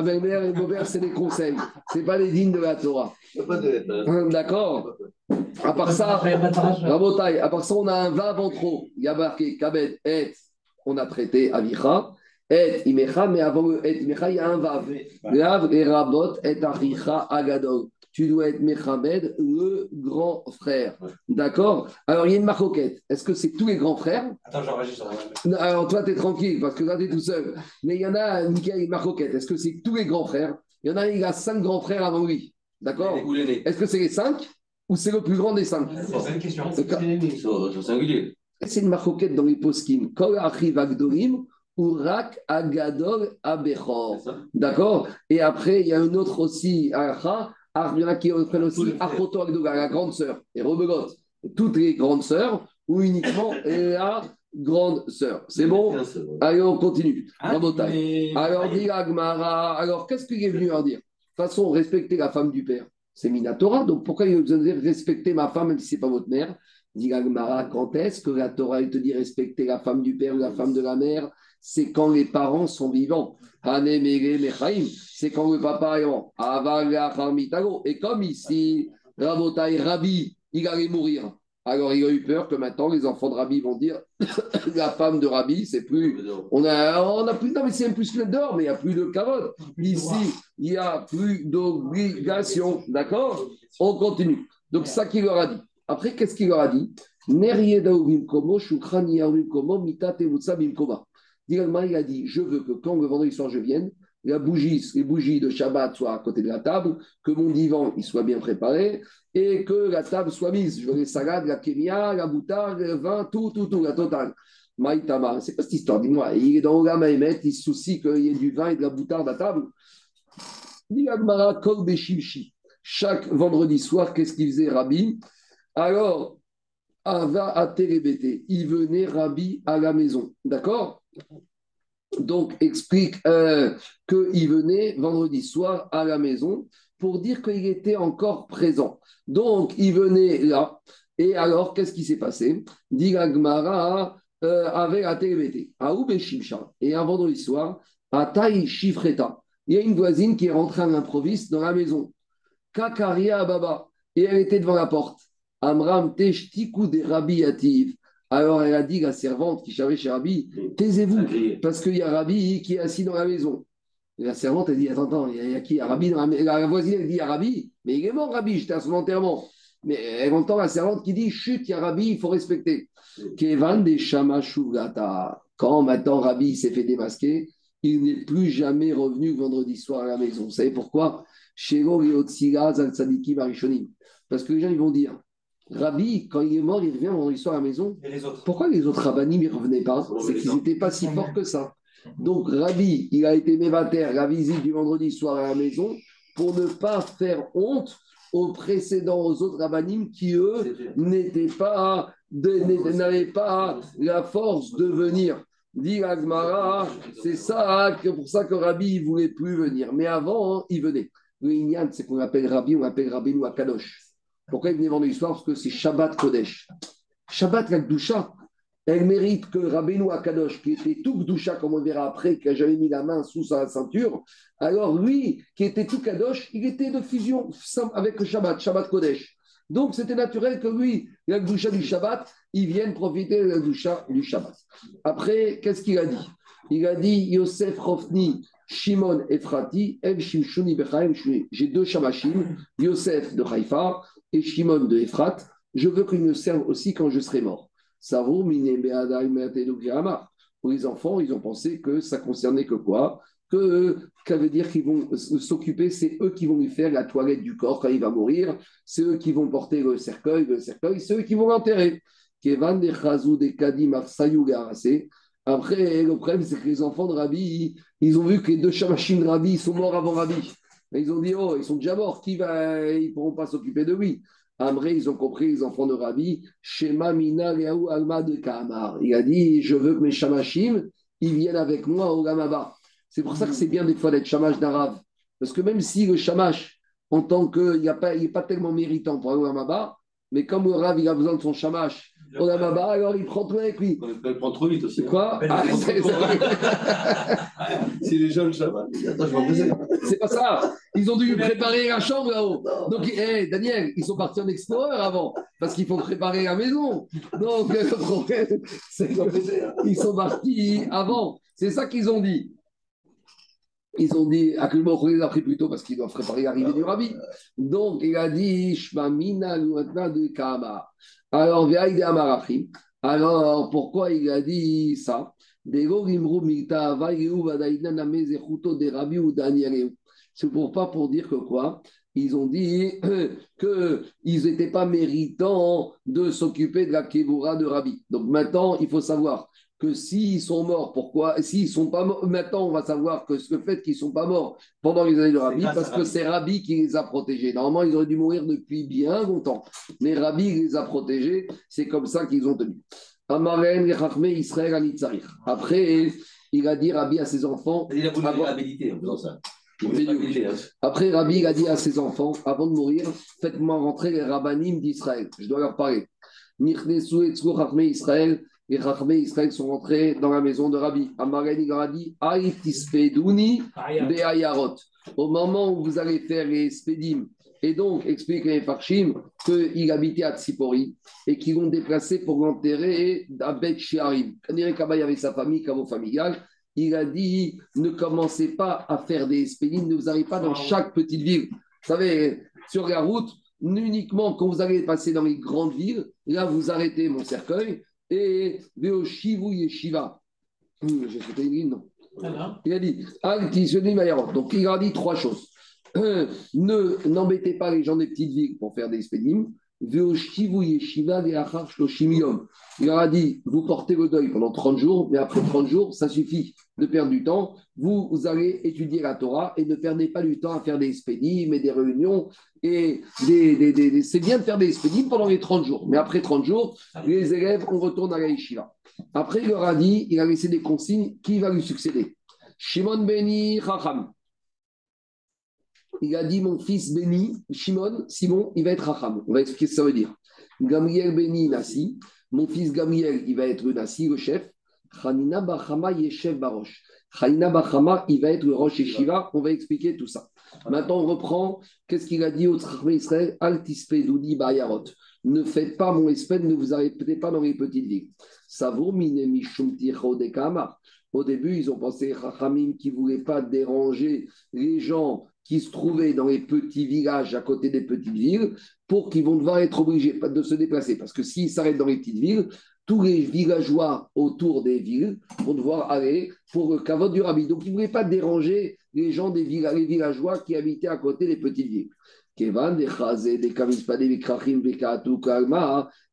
belle-mère. Et le beau-père, c'est des conseils. C'est pas des dignes de la Torah. Il n'y a pas de haine. hein. Hum, D'accord À part ça, à part ça, on a un vav en trop. Il y a marqué Kabed et, on a traité Avicha, et Imecha, mais avant le et Imecha, il y a un vav. Rav et Rabot et Avicha Agadol. Tu dois être Mechabed, le grand frère. D'accord? Alors, il y a une marcoquette. Est-ce que c'est tous les grands frères? Attends, j'enregistre. Non, Alors, toi, tu es tranquille, parce que là, tu es tout seul. Mais il y en a a une marcoquette. Est-ce que c'est tous les grands frères? Il y en a, il a cinq grands frères avant lui. D'accord? Est-ce que c'est les cinq? Ou c'est le plus grand des cinq? C'est une question. Sur singulier. C'est une marcoquette dans les poskim. Agdolim ou rak agadol abechor. D'accord? Et après, il y a un autre aussi, Acha. Ah, Il y en a qui prennent aussi Achoto Agdoga, la grande sœur, et Rebegot. Toutes les grandes sœurs, ou uniquement la grande sœur. C'est bon? Allez, on continue. Rabotai. Alors, dit Agmara, alors qu'est-ce qu'il est venu leur dire? De toute façon, respecter la femme du père, c'est Minatora, donc pourquoi il a besoin de dire respecter ma femme même si ce n'est pas votre mère? Dit Agmara, quand est-ce que la Torah elle te dit respecter la femme du père ou la femme de la mère? C'est quand les parents sont vivants. C'est quand le papa est en. Et comme ici, Rabotai Rabbi, il allait mourir. Alors il a eu peur que maintenant les enfants de Rabbi vont dire la femme de Rabbi, c'est plus on a, on a plus, non, mais c'est même plus que d'or, mais il n'y a plus de carotte. Ici, il n'y a plus d'obligation. D'accord? On continue. Donc, ça qu'il leur a dit. Après, qu'est-ce qu'il leur a dit? Il a dit Je veux que quand le vendredi soir je vienne, la bougie, les bougies de Shabbat soient à côté de la table, que mon divan il soit bien préparé et que la table soit mise. Je veux les salades, la kémia, la boutarde, le vin, tout, tout, tout, la totale. Maïtama, c'est quoi cette histoire? Dis-moi, il est dans Olam Haïmet, il se soucie qu'il y ait du vin et de la boutarde à table. Chaque vendredi soir, qu'est-ce qu'il faisait Rabbi? Alors, Ava Télébeté, il venait Rabbi à la maison. D'accord? Donc, explique euh, qu'il venait vendredi soir à la maison pour dire qu'il était encore présent. Donc, il venait là. Et alors, qu'est-ce qui s'est passé? Dit Agmara, euh, avec la TVT, et un vendredi soir, à Taï Shifreta. Il y a une voisine qui est rentrée à l'improviste dans la maison. Kakaria Baba, et elle était devant la porte. Amram Teshtiku de Rabbi Yativ. Alors elle a dit, la servante qui savait chez Rabbi, taisez-vous, parce qu'il y a Rabbi qui est assis dans la maison. Et la servante, elle dit, attends, attends, il y a, il y a qui? Rabbi dans la maison. La voisine, elle dit, il y a Rabbi, mais il est mort, Rabbi, j'étais à son enterrement. Mais elle entend la servante qui dit, chut, il y a Rabbi, il faut respecter. Kevan de Shama Shugata. Quand maintenant Rabbi s'est fait démasquer, il n'est plus jamais revenu vendredi soir à la maison. Vous savez pourquoi? Parce que les gens ils vont dire Rabbi, quand il est mort, il revient vendredi soir à la maison. Et les autres Pourquoi les autres rabbinim ne revenaient pas? C'est qu'ils n'étaient pas si forts que ça. Donc Rabbi, il a été mévater la visite du vendredi soir à la maison pour ne pas faire honte aux précédents, aux autres rabbinim qui, eux, n'étaient pas, n'avaient pas la force de venir. Dit Agmara, c'est ça, que pour ça que Rabbi ne voulait plus venir. Mais avant, hein, il venait. Le c'est qu'on appelle Rabbi, on appelle Rabbeinu Akadosh. Pourquoi il venait vendre l'histoire? Parce que c'est Shabbat Kodesh. Shabbat la Gdusha, elle mérite que Rabbeinu Akadosh, qui était tout Gdusha, comme on verra après, qui a jamais mis la main sous sa ceinture, alors lui, qui était tout Kadosh, il était de fusion avec le Shabbat, Shabbat Kodesh. Donc c'était naturel que lui, la Gdusha du Shabbat, il vienne profiter de la Gdusha du Shabbat. Après, qu'est-ce qu'il a dit? Il a dit Yosef Rofni, Shimon Efrati, El Shimshuni Bechaim. J'ai deux Shamashim, Yosef de Haïfa et Shimon de Efrat. Je veux qu'ils me servent aussi quand je serai mort. Pour les enfants, ils ont pensé que ça concernait que quoi? Que ça veut dire qu'ils vont s'occuper, c'est eux qui vont lui faire la toilette du corps quand il va mourir, c'est eux qui vont porter le cercueil, le cercueil, c'est eux qui vont l'enterrer. Après, le problème, c'est que les enfants de Rabbi, ils ont vu que les deux chamachim de Rabbi sont morts avant Rabbi. Ils ont dit, oh, ils sont déjà morts, qui va, ils ne pourront pas s'occuper de lui. Après, ils ont compris, les enfants de Rabbi, Shema Mina Alma de Kamar. Il a dit, je veux que mes chamachim, ils viennent avec moi au Gamaba. C'est pour ça que c'est bien des fois d'être chamash d'arabe. Parce que même si le chamash, en tant qu'il n'est pas, pas tellement méritant pour au Gamaba, mais comme le Rav, il a besoin de son chamash au Gamaba, alors il prend tout avec lui. Il prend trop vite aussi. hein. Quoi ah, Si les jeunes chamash, attends, je C'est pas ça. Ils ont dû préparer la chambre là-haut. Donc, hey, Daniel, ils sont partis en explorer avant, parce qu'il faut préparer la maison. Donc, le problème, c'est qu'ils sont partis avant. C'est ça qu'ils ont dit. Ils ont dit, moment on les a pris plus tôt parce qu'ils doivent préparer l'arrivée du rabbi. Donc, il a dit, Shmamina de Kama. Alors, alors, pourquoi il a dit ça? C'est pour pas pour dire que quoi? Ils ont dit qu'ils n'étaient pas méritants de s'occuper de la Kevura de Rabbi. Donc maintenant, il faut savoir que s'ils sont morts, pourquoi S'ils sont pas morts, maintenant on va savoir que le fait qu'ils ne sont pas morts pendant les années de Rabbi, parce que c'est Rabbi qui les a protégés. Normalement, ils auraient dû mourir depuis bien longtemps. Mais Rabbi les a protégés, c'est comme ça qu'ils ont tenu. Israël Après, il a dit Rabbi à ses enfants. Il a voulu réhabiliter en faisant ça. Après, Rabbi a dit à ses enfants, avant de mourir, faites-moi rentrer les rabbinim d'Israël. Je dois leur parler. Israël, les Rachmé Israël sont rentrés dans la maison de Rabbi. Amareni Garadi, Aïtispeduni Beayarot. Au moment où vous allez faire les Spedim, et donc explique les Farshim qu'il habitait à Tsipori et qu'ils l'ont déplacé pour l'enterrer à Bet Shiarim. Quand il avait sa famille, caveau familial, il a dit ne commencez pas à faire des Spedim, ne vous arrivez pas dans chaque petite ville. Vous savez, sur la route, uniquement quand vous allez passer dans les grandes villes, là vous arrêtez mon cercueil et Veoshivu Yeshiva. J'ai sauté une ligne, non Il a dit Donc il a dit trois choses. Ne n'embêtez pas les gens des petites villes pour faire des spédimes. Il leur a dit vous portez le deuil pendant 30 jours, mais après 30 jours, ça suffit de perdre du temps. Vous, allez étudier la Torah et ne perdez pas du temps à faire des spédimes et des réunions. Et c'est bien de faire des spédimes pendant les 30 jours, mais après 30 jours, les élèves, on retourne à la yeshiva. Après, il leur a dit, il a laissé des consignes, qui va lui succéder? Shimon Beni Chacham. Il a dit, mon fils Beni, Shimon, Simon, il va être Chacham. On va expliquer ce que ça veut dire. Gamriel Beni Nassi. Mon fils Gamriel, il va être Nassi, le chef. Chanina Bachama Yeshev Barosh. Chanina Bachama, il va être le Rosh Yeshiva. On va expliquer tout ça. Maintenant, on reprend. Qu'est-ce qu'il a dit au Tzachme Israël? Doudi Bayarot. Ne faites pas mon espèce, ne vous arrêtez pas dans les petites villes. Savour mine Au début, ils ont pensé Chachamim qui ne voulaient pas déranger les gens qui se trouvaient dans les petits villages à côté des petites villes pour qu'ils vont devoir être obligés de se déplacer. Parce que s'ils s'arrêtent dans les petites villes, tous les villageois autour des villes vont devoir aller pour le du rabbi. Donc, ils ne voulaient pas déranger les gens des villageois qui habitaient à côté des petites villes.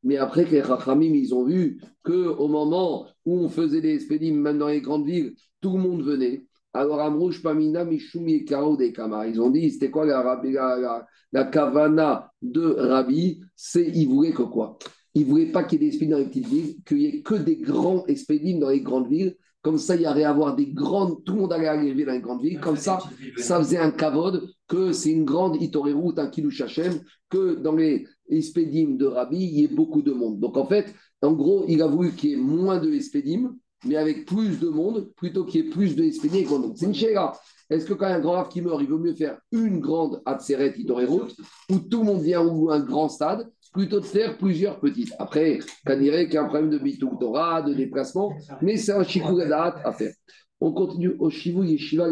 Mais après les Chachamim, ils ont vu qu'au moment où on faisait des expédimes, même dans les grandes villes, tout le monde venait. Alors, Amrouche, Pamina, Mishumi et Karo des Kama. Ils ont dit, c'était quoi la, la, la, kavana de Rabbi? C'est, ils voulaient que quoi? Ils ne voulaient pas qu'il y ait des expédimes dans les petites villes, qu'il n'y ait que des grands expédimes dans les grandes villes. Comme ça, il y allait avoir des grandes. Tout le monde allait arriver dans les grandes villes. Comme ça, ça faisait un kavod que c'est une grande Itorerut, un Hashem, que dans les Espédim de Rabbi, il y ait beaucoup de monde. Donc en fait, en gros, il a voulu qu'il y ait moins de Espédim, mais avec plus de monde, plutôt qu'il y ait plus de Espédim. Donc c'est une chéra. Est-ce que quand un grand rave qui meurt, il vaut mieux faire une grande Atseret Itorerut, où tout le monde vient, ou un grand stade, plutôt de faire plusieurs petites? Après, on dirait qu'il y a un problème de bitou Torah, de déplacement, mais c'est un chikouredat à faire. On continue au Shivu Yeshiva.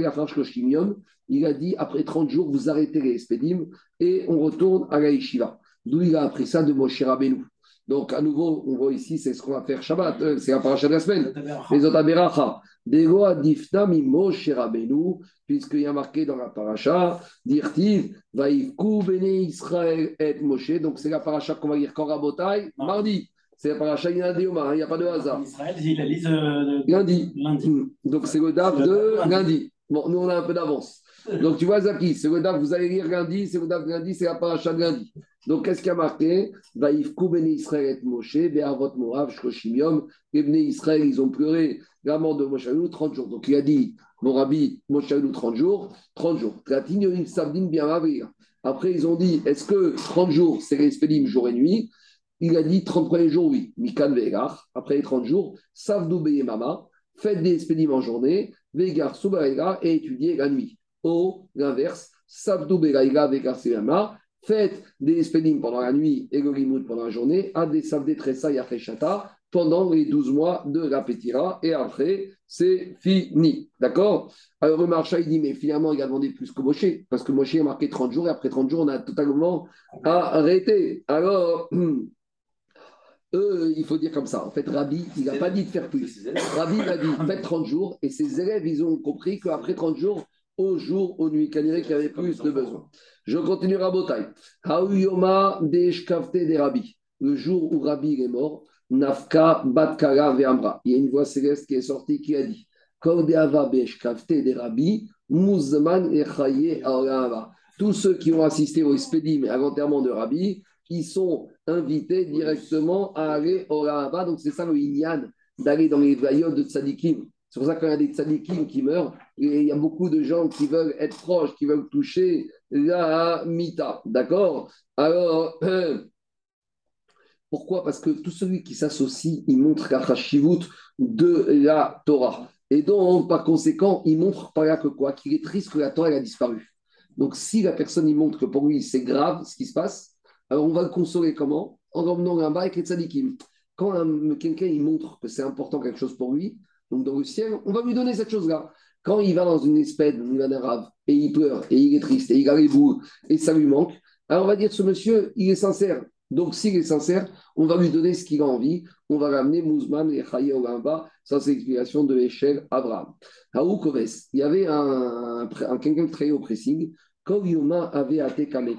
Il a dit après 30 jours, vous arrêtez les Espédim et on retourne à la Yeshiva. D'où il a appris ça de Moshe Rabbeinu. Donc, à nouveau, on voit ici, c'est ce qu'on va faire Shabbat, euh, c'est la paracha de la semaine. Les Otaberacha. Dego adifna mi Moshe Rabbeinu, puisqu'il y a marqué dans la paracha, dirtiv, vaïfku bene Israël et Moshe. Donc, c'est la paracha qu'on va lire quand Rabotai, mardi. C'est la paracha il il n'y a pas de hasard. Israël, il la lise euh, lundi. lundi. Hmm. Donc, c'est le DAF de lundi. Bon, nous, on a un peu d'avance. Donc, tu vois, Zaki, c'est le DAF, vous allez lire lundi, c'est le DAF lundi, c'est la paracha de lundi. Donc, qu'est-ce qui a marqué? Vaïfku bene Israël et Moshe, Be'avot Moav, Shkoshim Yom. Les Bnei Israël, ils ont pleuré la mort de Moshe 30 jours. Donc, il a dit, mon rabbi, Moshe 30 jours, 30 jours. Après, ils ont dit, est-ce que 30 jours, c'est les jour et nuit? Il a dit 30 premiers jours, oui. Mikan. Après les 30 jours, Savdou Mama, faites des espédim en journée, Vegar Subaïga et étudiez la nuit. Au l'inverse, Savdou Vegar Vegar faites des espédim pendant la nuit et le limoud pendant la journée, à des savdé tressa yacheshata pendant les 12 mois de la Pétira et après, c'est fini. D'accord? Alors le marchand, il dit, mais finalement, il a demandé plus que Moshe, parce que Moshe a marqué 30 jours et après 30 jours, on a totalement arrêté. Alors, eux, il faut dire comme ça. En fait, Rabbi, il n'a pas dit de faire plus. Rabbi, il a dit, faites 30 jours et ses élèves, ils ont compris qu'après 30 jours, au jour, aux nuits, qu'il y avait plus de besoin. Je continue Rabotai. Hauyoma des Rabbi. Le jour où Rabbi est mort, Nafka Batkara Ve'amra. Il y a une voix céleste qui est sortie qui a dit Kordeava Beshkafte des Rabbi, Muzman Echaye Tous ceux qui ont assisté au Espédim à l'enterrement de Rabbi, ils sont invités directement à aller au Rahava. Donc c'est ça le Inyan, d'aller dans les vaillots de Tzadikim. C'est pour ça qu'il y a des tzadikim qui meurent, il y a beaucoup de gens qui veulent être proches, qui veulent toucher la mita. D'accord? Alors, Pourquoi? Parce que tout celui qui s'associe, il montre la chashivut de la Torah. Et donc, par conséquent, il montre par là que quoi? Qu'il est triste que la Torah a disparu. Donc, si la personne il montre que pour lui c'est grave ce qui se passe, alors on va le consoler comment? En emmenant un bas avec les tzadikim. Quand quelqu'un il montre que c'est important quelque chose pour lui, donc dans le ciel, on va lui donner cette chose-là. Quand il va dans une espèce, d'un rave, et il pleure, et il est triste, et il a les bouts, et ça lui manque, alors on va dire ce monsieur, il est sincère. Donc, s'il est sincère, on va lui donner ce qu'il a envie. On va ramener Mouzman et Chaye Ogamba. Ça, c'est l'explication de l'échelle Abraham. À il y avait un, quelqu'un qui travaillait au pressing. Quand Yoma avait Atekame,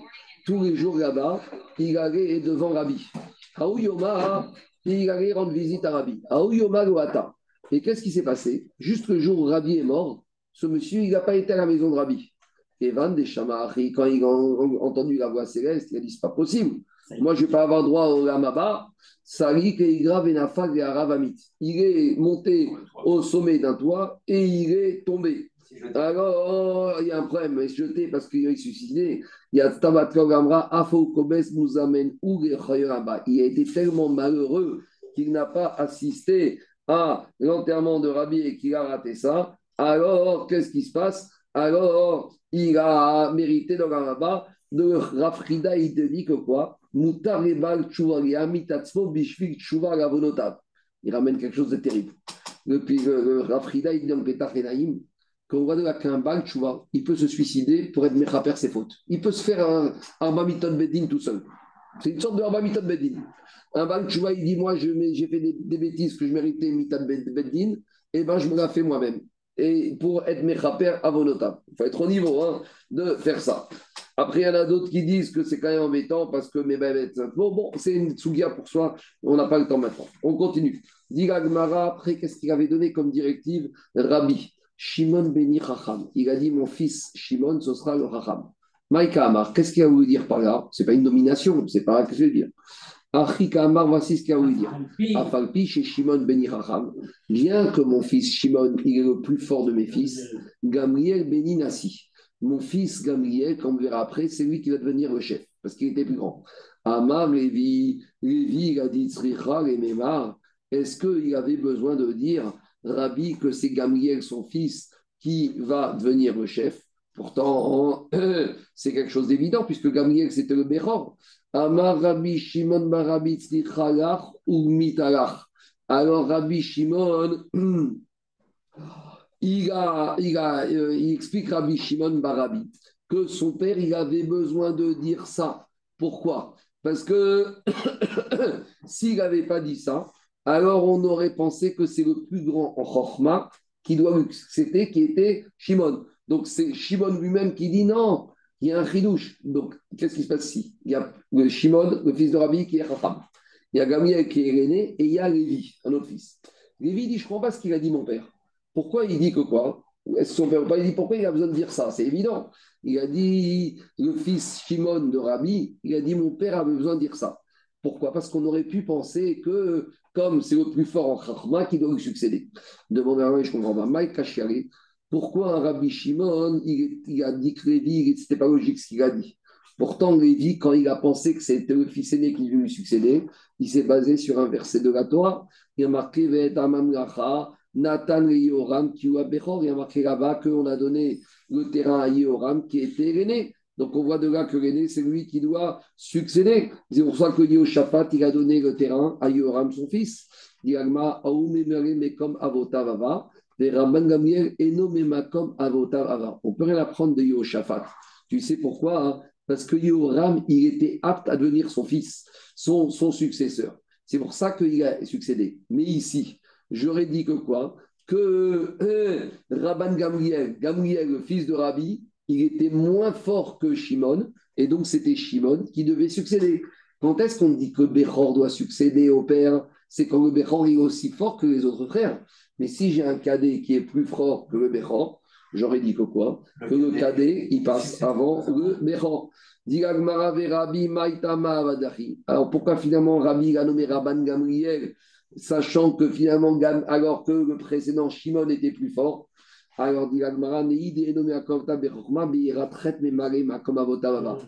tous les jours là-bas, il allait devant Rabbi. Haou Yoma, il allait rendre visite à Rabbi. Haou Yoma Loata. Et qu'est-ce qui s'est passé? Juste le jour où Rabbi est mort, ce monsieur, il n'a pas été à la maison de Rabbi. Et Van des Chamari, quand il a entendu la voix céleste, il a dit c'est pas possible. Moi, je ne vais pas avoir droit au Ramaba. Il est monté au sommet d'un toit et il est tombé. Alors, il y a un problème, il est jeté parce qu'il est suicidé. Il y a Tabat Afo Kobes Mouzamen Il a été tellement malheureux qu'il n'a pas assisté à l'enterrement de Rabbi et qu'il a raté ça. Alors, qu'est-ce qui se passe? Alors, il a mérité dans Ramaba de Rafrida, il te dit que quoi? Il ramène quelque chose de terrible. Depuis le, Rafrida, il dit en Petach qu'on voit de qu'un Bal Chouva, il peut se suicider pour être Mechaper ses fautes. Il peut se faire un, Bamiton Bedin tout seul. C'est une sorte de Bamiton Bedin. Un Bal Chouva, il dit Moi, j'ai fait des, bêtises que je méritais Mitan Bedin, et eh ben je me la fais moi-même. Et pour être Mechaper Avonotab. Il faut être au niveau hein, de faire ça. Après, il y en a d'autres qui disent que c'est quand même embêtant parce que mes bébés, bon, bon c'est une tsugia pour soi, on n'a pas le temps maintenant. On continue. Gmara, après, qu'est-ce qu'il avait donné comme directive? Rabbi, Shimon Beni Chacham. Il a dit Mon fils Shimon, ce sera le Chacham. Maïka Amar, qu'est-ce qu'il a voulu dire par là? Ce n'est pas une nomination, c'est pas ce que je veux dire. Achika Amar, voici ce qu'il a voulu dire. Afalpi chez Shimon Beni. Bien que mon fils Shimon, il est le plus fort de mes fils, Gamriel Beni Nassi. mon fils Gamriel, comme on verra après, c'est lui qui va devenir le chef, parce qu'il était plus grand. Amar Lévi, Lévi, il a dit Tzricha, les Mémar, est-ce qu'il avait besoin de dire, Rabbi, que c'est Gamriel, son fils, qui va devenir le chef? Pourtant, c'est quelque chose d'évident, puisque Gamriel, c'était le Bechor. Amar Rabbi Shimon ou Mitalach. Alors Rabbi Shimon, il, a, il, a, euh, explique Rabbi Shimon Barabi que son père, il avait besoin de dire ça. Pourquoi? Parce que s'il n'avait pas dit ça, alors on aurait pensé que c'est le plus grand en qui doit c'était qui était Shimon. Donc c'est Shimon lui-même qui dit non, il y a un chidouche. Donc qu'est-ce qui se passe ici? Il y a Shimon, le fils de Rabbi, qui est Chacham. Il y a Gamliel qui est l'aîné et il y a Lévi, un autre fils. Lévi dit Je ne comprends pas ce qu'il a dit mon père. Pourquoi il dit que quoi? Que son père pas? Il dit Pourquoi il a besoin de dire ça? C'est évident. Il a dit Le fils Shimon de Rabbi, il a dit Mon père avait besoin de dire ça. Pourquoi? Parce qu'on aurait pu penser que, comme c'est le plus fort en Chachma, qu'il doit lui succéder. Demande à je comprends pas. Mike pourquoi un Rabbi Shimon, il, a dit que Lévi, ce n'était pas logique ce qu'il a dit Pourtant, Lévi, quand il a pensé que c'était le fils aîné qui lui succéder, il s'est basé sur un verset de la Torah. Il a marqué Nathan et Yoram qui a Il a marqué là-bas qu'on a donné le terrain à Yoram qui était l'aîné. Donc on voit de là que l'aîné, c'est lui qui doit succéder. C'est pour ça que il a donné le terrain à Yoram, son fils. mais comme Avotavava. On peut rien apprendre de Yoshaphat. Tu sais pourquoi hein? Parce que Yoram, il était apte à devenir son fils, son, successeur. C'est pour ça qu'il a succédé. Mais ici, j'aurais dit que quoi? Que euh, Rabban Gamliel, Gamliel, le fils de Rabbi, il était moins fort que Shimon, et donc c'était Shimon qui devait succéder. Quand est-ce qu'on dit que Bechor doit succéder au père? C'est quand le Bechor est aussi fort que les autres frères. Mais si j'ai un cadet qui est plus fort que le Bechor, j'aurais dit que quoi? Que le cadet, il passe avant le Bechor. Alors pourquoi finalement Rabbi a nommé Rabban Gamriel, sachant que finalement, alors que le précédent Shimon était plus fort? Alors, il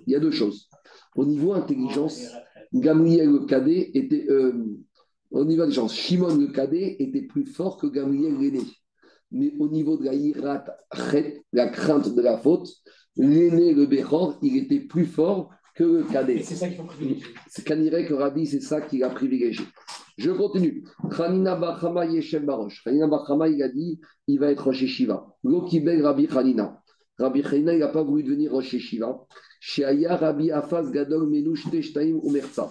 y a deux choses. Au niveau intelligence, Gamriel le cadet était, euh, au niveau intelligence, Shimon le cadet était plus fort que Gamriel l'aîné. Mais au niveau de la hirat, la crainte de la faute, l'aîné, le Bechor, il était plus fort que le cadet. C'est ça qu'il faut privilégier. C'est que Rabbi, c'est ça qu'il a privilégié. Je continue. Khanina Bachama Yeshem Barosh. Khanina Bachama, il a dit il va être Rosh Shiva. Lokibel Rabbi Khanina. Rabbi Khanina, il n'a pas voulu devenir Rosh Shiva. Sheaya Rabbi Afaz Gadol Menush Teshtaim Umerza.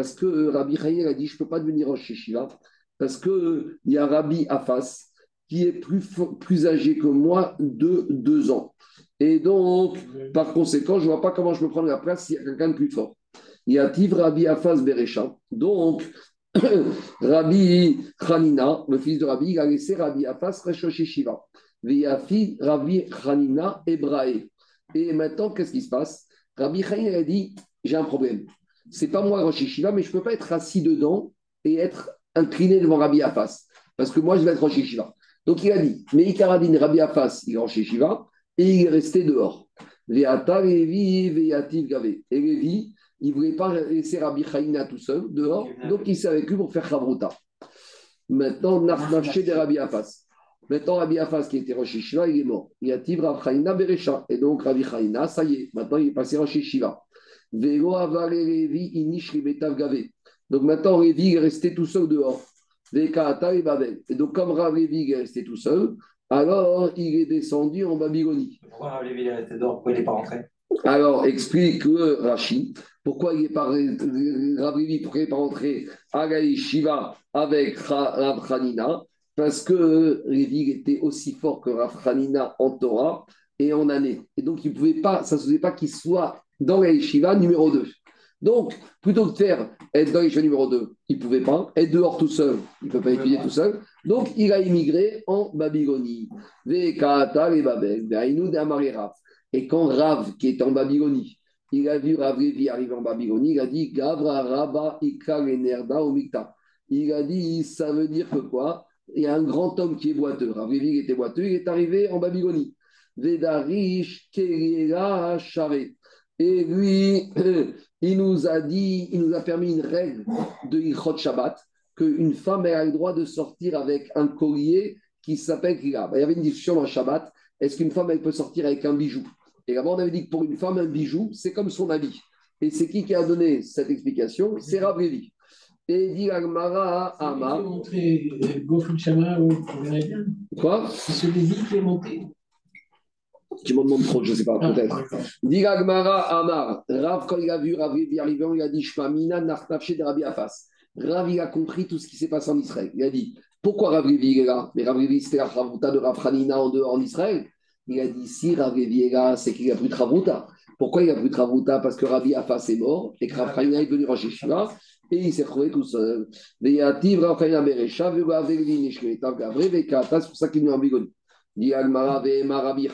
Parce que euh, Rabbi Khanina a dit je ne peux pas devenir Rosh Shiva. Parce qu'il euh, y a Rabbi Afas qui est plus, plus âgé que moi de deux ans. Et donc, par conséquent, je ne vois pas comment je peux prendre la place s'il y a quelqu'un de plus fort. Il y a Tiv Rabbi Afas Berecha. Donc, Rabbi Hanina, le fils de Rabbi, il a laissé Rabbi Afas Reshoshi Shiva. Viafi Rabbi Hanina Ebrae. Et maintenant, qu'est-ce qui se passe? Rabbi Hanina a dit J'ai un problème. C'est pas moi Rosh Shiva, mais je ne peux pas être assis dedans et être incliné devant Rabbi Afas. Parce que moi, je vais être Rosh Shiva. Donc il a dit Mais Ikaradin Rabbi Afas, il est Rosh Shiva et il est resté dehors. Levi. Et Levi, il ne voulait pas laisser Rabbi Chaïna tout seul dehors, donc il s'est avec lui pour faire Chavruta. Maintenant, Nafnafché de Rabbi Afas. Maintenant, Rabbi Afas, qui était Rosh Shiva, il est mort. Il y a Tiv Rabbi Chaïna Berecha. Et donc, Rabbi Chaïna, ça y est, maintenant il est passé Rosh Shiva. Inish Ribetav Gavé. Donc maintenant, Révi est resté tout seul dehors. Et Babel. Et donc, comme Rabbi Lévi est resté tout seul, alors il est descendu en Babylonie. Pourquoi Rabbi Lévi est resté dehors? Pourquoi il n'est pas rentré? Alors, explique le Rashi, pourquoi il n'est pas, pourquoi pas rentré à Shiva avec Rav Hanina? Parce que Lévi était aussi fort que Rav Hanina en Torah et en année. Et donc, il pouvait pas, ça ne se faisait pas qu'il soit dans la numéro 2. Donc, plutôt que de faire être dans Shiva numéro 2, il ne pouvait pas être dehors tout seul. Il ne peut pas étudier tout seul. Donc, il a immigré en Babylonie. Et quand Rav, qui est en Babylonie, il a vu Rav arriver en Babylonie, il a dit Gavra Rabba Omikta. Il a dit ça veut dire que quoi? Il y a un grand homme qui est boiteux. Rav était boiteux, il est arrivé en Babylonie. Vedarish Keriela Share. Et lui, il nous a dit, il nous a permis une règle de Ilchot Shabbat, qu'une femme a le droit de sortir avec un collier qui s'appelle Kira. Il y avait une discussion dans Shabbat, est-ce qu'une femme elle peut sortir avec un bijou? Et là-bas, on avait dit que pour une femme, un bijou, c'est comme son habit. Et c'est qui qui a donné cette explication? C'est Rav Levi. Et dit Agmara Ama. Ou Quoi? C'est celui qui est monté. Tu m'en demandes trop, je ne sais pas, Ah, peut-être. Dit Amar. Rav, quand il a vu Rav arrivant, il a dit Shmamina Nartafshe de Rabbi Afas. Rav, il a compris tout ce qui s'est passé en Israël. Il a dit Pourquoi Rav Levi est là? Mais Rav Levi, c'était la Chavruta de Rav Hanina en dehors en Israël. Il a dit Si Rav Levi est là, c'est qu'il a plus de Chavruta. Pourquoi il a plus de Chavruta? Parce que Rabbi Afas est mort et que Rav Hanina est devenu Rosh Yeshiva et il s'est retrouvé tout seul. C'est pour ça qu'il nous a embigoni. Dit Agmara, Rabbi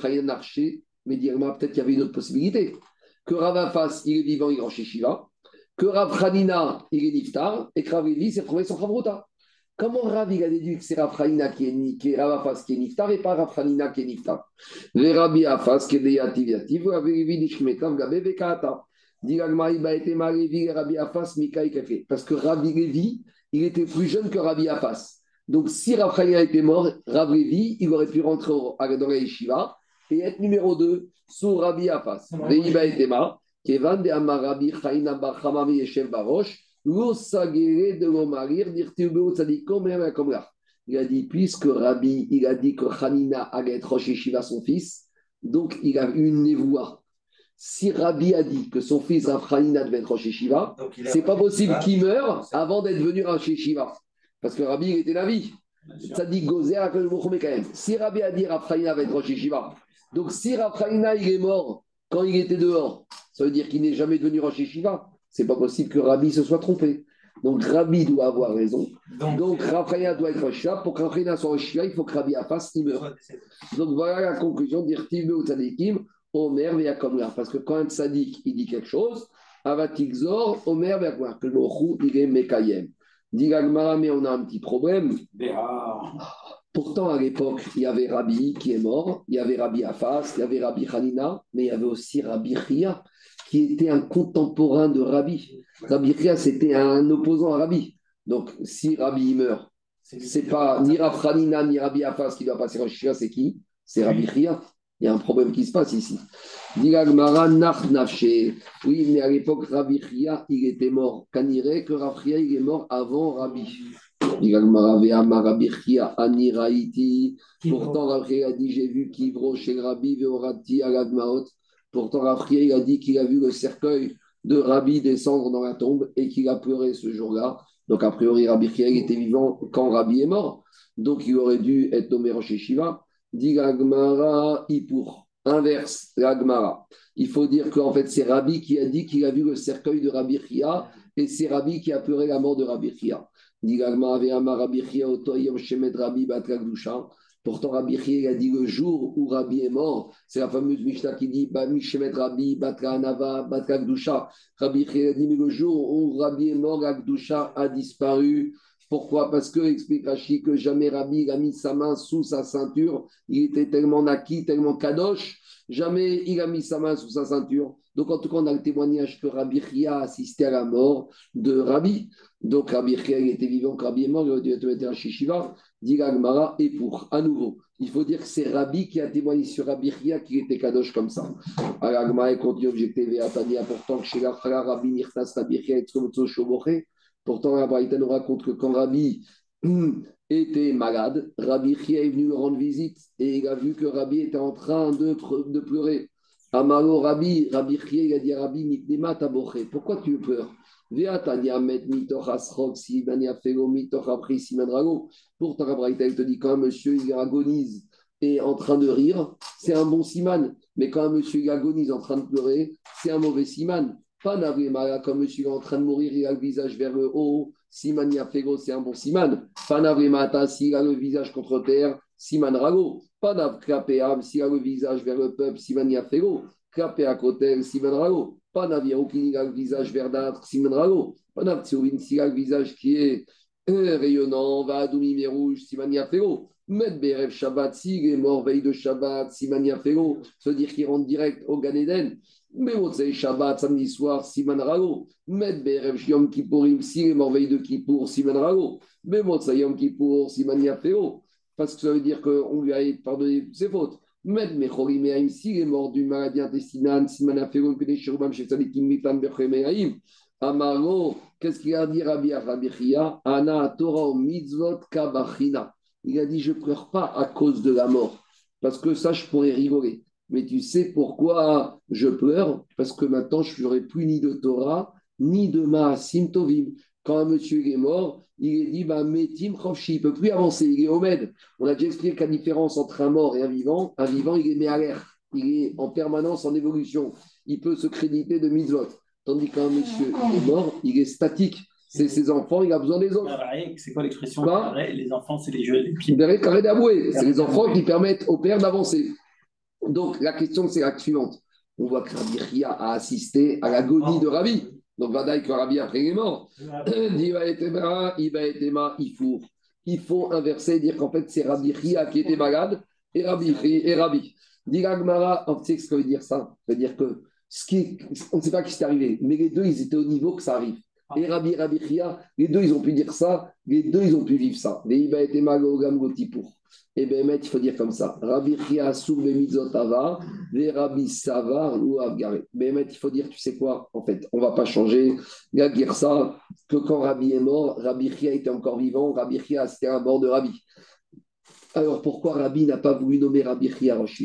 mais dit Agmara, peut-être qu'il y avait une autre possibilité. Que Rav Afas, il est vivant, il est Rosh Yeshiva que Rav Hanina, il est niftar, et que Rav Levi s'est retrouvé sans Chavruta. Comment Rav, il a déduit que c'est Rav Hanina qui est, qui est Rav Afas qui est niftar et pas Rav Hanina qui est niftar? Les Rabbi Afas qui est deyativ yativ, Rav Levi nishmetav gabe vekata. Dit l'Agma, il a été Marévi, Rabbi Afas, Mikaï Kafé. Parce que Rabbi Levi, il était plus jeune que Rabbi Afas. Donc si Hanina était mort, Rav Levi, il aurait pu rentrer dans la yeshiva et être numéro 2 sous Rabbi Afas. Veiba et Tema. Kevan de Amarabi Chaina Bachamami Yeshev Barosh, lo sagere de l'omarir, tzadikom, même comme là. Il a dit, puisque Rabbi, il a dit que Hanina allait être Rosh Yeshiva, son fils, donc il a eu une névoie. Si Rabbi a dit que son fils Rav Hanina devait être Rosh Yeshiva, c'est pas possible Ah, qu'il meure avant d'être venu Rosh Yeshiva. Parce que Rabbi, il était la vie. Ça dit Gozer quand même. Si Rabbi a dit Rav Hanina va être Rosh Yeshiva, donc si Rav Hanina, il est mort quand il était dehors, ça veut dire qu'il n'est jamais devenu Rosh Yeshiva. C'est pas possible que Rabbi se soit trompé. Donc Rabbi doit avoir raison. Donc, Donc Rav Hanina doit être Rosh. Pour que Rav Hanina soit Rosh il faut que Rabbi Afas il décédé. Donc voilà la conclusion d'Irtiv ou Tzadikim, Omer Veakomlar. Parce que quand un Tzadik il dit quelque chose, Avatikzor, Omer Veakomlar. Que le il est Mekayem. Dit mais on a un petit problème. Pourtant, à l'époque, il y avait Rabbi qui est mort, il y avait Rabbi Afas, il y avait Rabbi Hanina, mais il y avait aussi Rabbi Chia, qui était un contemporain de Rabbi. Rabbi Chia, c'était un opposant à Rabbi. Donc, si Rabbi meurt, c'est pas ni Rav Hanina ni Rabbi Afas qui doit passer Rosh Hashanah, c'est qui? C'est Rabbi Chia. Il y a un problème qui se passe ici. Oui, mais à l'époque, Rabbi Chia, il était mort. Kanire que Rav Chia, il est mort avant Rabbi. Rabbi. Pourtant, Chia a dit J'ai vu Kivro chez Rabbi Veorati à l'Agmaot. Pourtant, Chia, il a dit qu'il a vu le cercueil de Rabbi descendre dans la tombe et qu'il a pleuré ce jour-là. Donc, a priori, Rabbi Chia il était vivant quand Rabbi est mort. Donc, il aurait dû être nommé Rosh Yeshiva. Dit l'Agmara, Ipour. Inverse, l'Agmara. Il faut dire qu'en fait, c'est Rabbi qui a dit qu'il a vu le cercueil de Rabbi Chia et c'est Rabbi qui a pleuré la mort de Rabbi Chia. Dit l'Agmara, Rabbi Chia, Otoyom Shemet Rabbi Batlagdusha. Pourtant, Rabbi Chia a dit le jour où Rabbi est mort, c'est la fameuse Mishnah qui dit Ba Mishemet Rabbi, Batra Anava, Batra Gdusha. Rabbi Chia a dit mais le jour où Rabbi est mort, la Gdusha a disparu. Pourquoi? Parce que, explique Rashi, que jamais Rabbi a mis sa main sous sa ceinture. Il était tellement naquis, tellement kadosh, jamais il a mis sa main sous sa ceinture. Donc, en tout cas, on a le témoignage que Rabbi Chia a assisté à la mort de Rabbi. Donc, Rabbi Chia, était vivant Rabbi est mort, il aurait dû être un Shishiva. Dit Gagmara, et pour, à nouveau, il faut dire que c'est Rabbi qui a témoigné sur Rabbi Chia qu'il était kadosh comme ça. Alors, Gagmara continue objecté Veatania, pourtant que chez la Rabbi Nirtas, Rabbi Chia, et Shoboche. Pourtant, la nous raconte que quand Rabbi hum, était malade, Rabbi Chia est venu lui rendre visite et il a vu que Rabbi était en train de, pleurer. Amaro Rabbi, Rabbi Chia, a dit à Rabbi, pourquoi tu pleures? Pourtant, la Braïta, te dit quand un monsieur agonise et en train de rire, c'est un bon siman. Mais quand un monsieur agonise en train de pleurer, c'est un mauvais siman. Pas Navrimara, comme monsieur est en train de mourir, il a le visage vers le haut. Simania Fego, c'est un bon siman. Pas Navrimata, s'il a le visage contre terre, siman Rago. Navkrapéam, s'il a le visage vers le peuple, simania Fego. Krapé à côté, siman Rago. Pas Navirokin, il a le visage verdâtre, siman Rago. Pas Navtsouvin, s'il a le visage qui est euh, rayonnant, va à rouge, Simania Féro. Met Berev Shabbat, s'il est mort veille de Shabbat, Simania Féro, se dire qu'il rentre direct au Gan Eden. Mais c'est Shabbat, samedi soir, Siman Rago. Met Berev Yom Kippourim, s'il est mort veille de Kippour, Siman Rago. Mais c'est Yom Kippour, Simania Féro. Parce que ça veut dire qu'on lui a pardonné ses fautes. Met Mechorim s'il est mort d'une maladie intestinale, Simana Féro, Pene Cherubam, Shetsadikim, Mitan Berchemeaim. Amaro, qu'est-ce qu'il a dit Rabbi Chia Ana Torah mitzvot kabachina. Il a dit Je ne pleure pas à cause de la mort, parce que ça, je pourrais rigoler. Mais tu sais pourquoi je pleure? Parce que maintenant, je ne ferai plus ni de Torah, ni de Maasim Tovim. Quand un monsieur est mort, il est dit bah, Metim Chovshi, il ne peut plus avancer, il est Omed. On a déjà expliqué la différence entre un mort et un vivant. Un vivant, il est mis à l'air, il est en permanence en évolution. Il peut se créditer de mitzvot. Tandis qu'un monsieur est mort, il est statique. C'est ses enfants, il a besoin des autres. C'est quoi l'expression Les enfants, c'est les d'avouer. C'est les enfants qui permettent au père d'avancer. Donc la question, c'est la suivante. On voit que Rabbi Ria a assisté à l'agonie de Rabbi. Donc Vadaï que Rabbi après il est mort. Il faut. Il faut inverser et dire qu'en fait c'est Rabbi Ria qui était malade et Rabbi. Et Rabbi. Dit on sait ce que veut dire ça. Ça veut dire que qui on ne sait pas qui s'est arrivé, mais les deux, ils étaient au niveau que ça arrive. Et Rabbi Rabbi Chia, les deux, ils ont pu dire ça, les deux, ils ont pu vivre ça. Les Iba était magogam pour. Et bien, il faut dire comme ça. Rabbi le mitzotava, les Rabbi Savar ou Abgare. Mais il faut dire, tu sais quoi, en fait, on ne va pas changer. Il a dire ça, que quand Rabbi est mort, Rabbi Chia était encore vivant, Rabbi Chia, c'était un bord de Rabbi. Alors pourquoi Rabbi n'a pas voulu nommer Rabbi Chia Rosh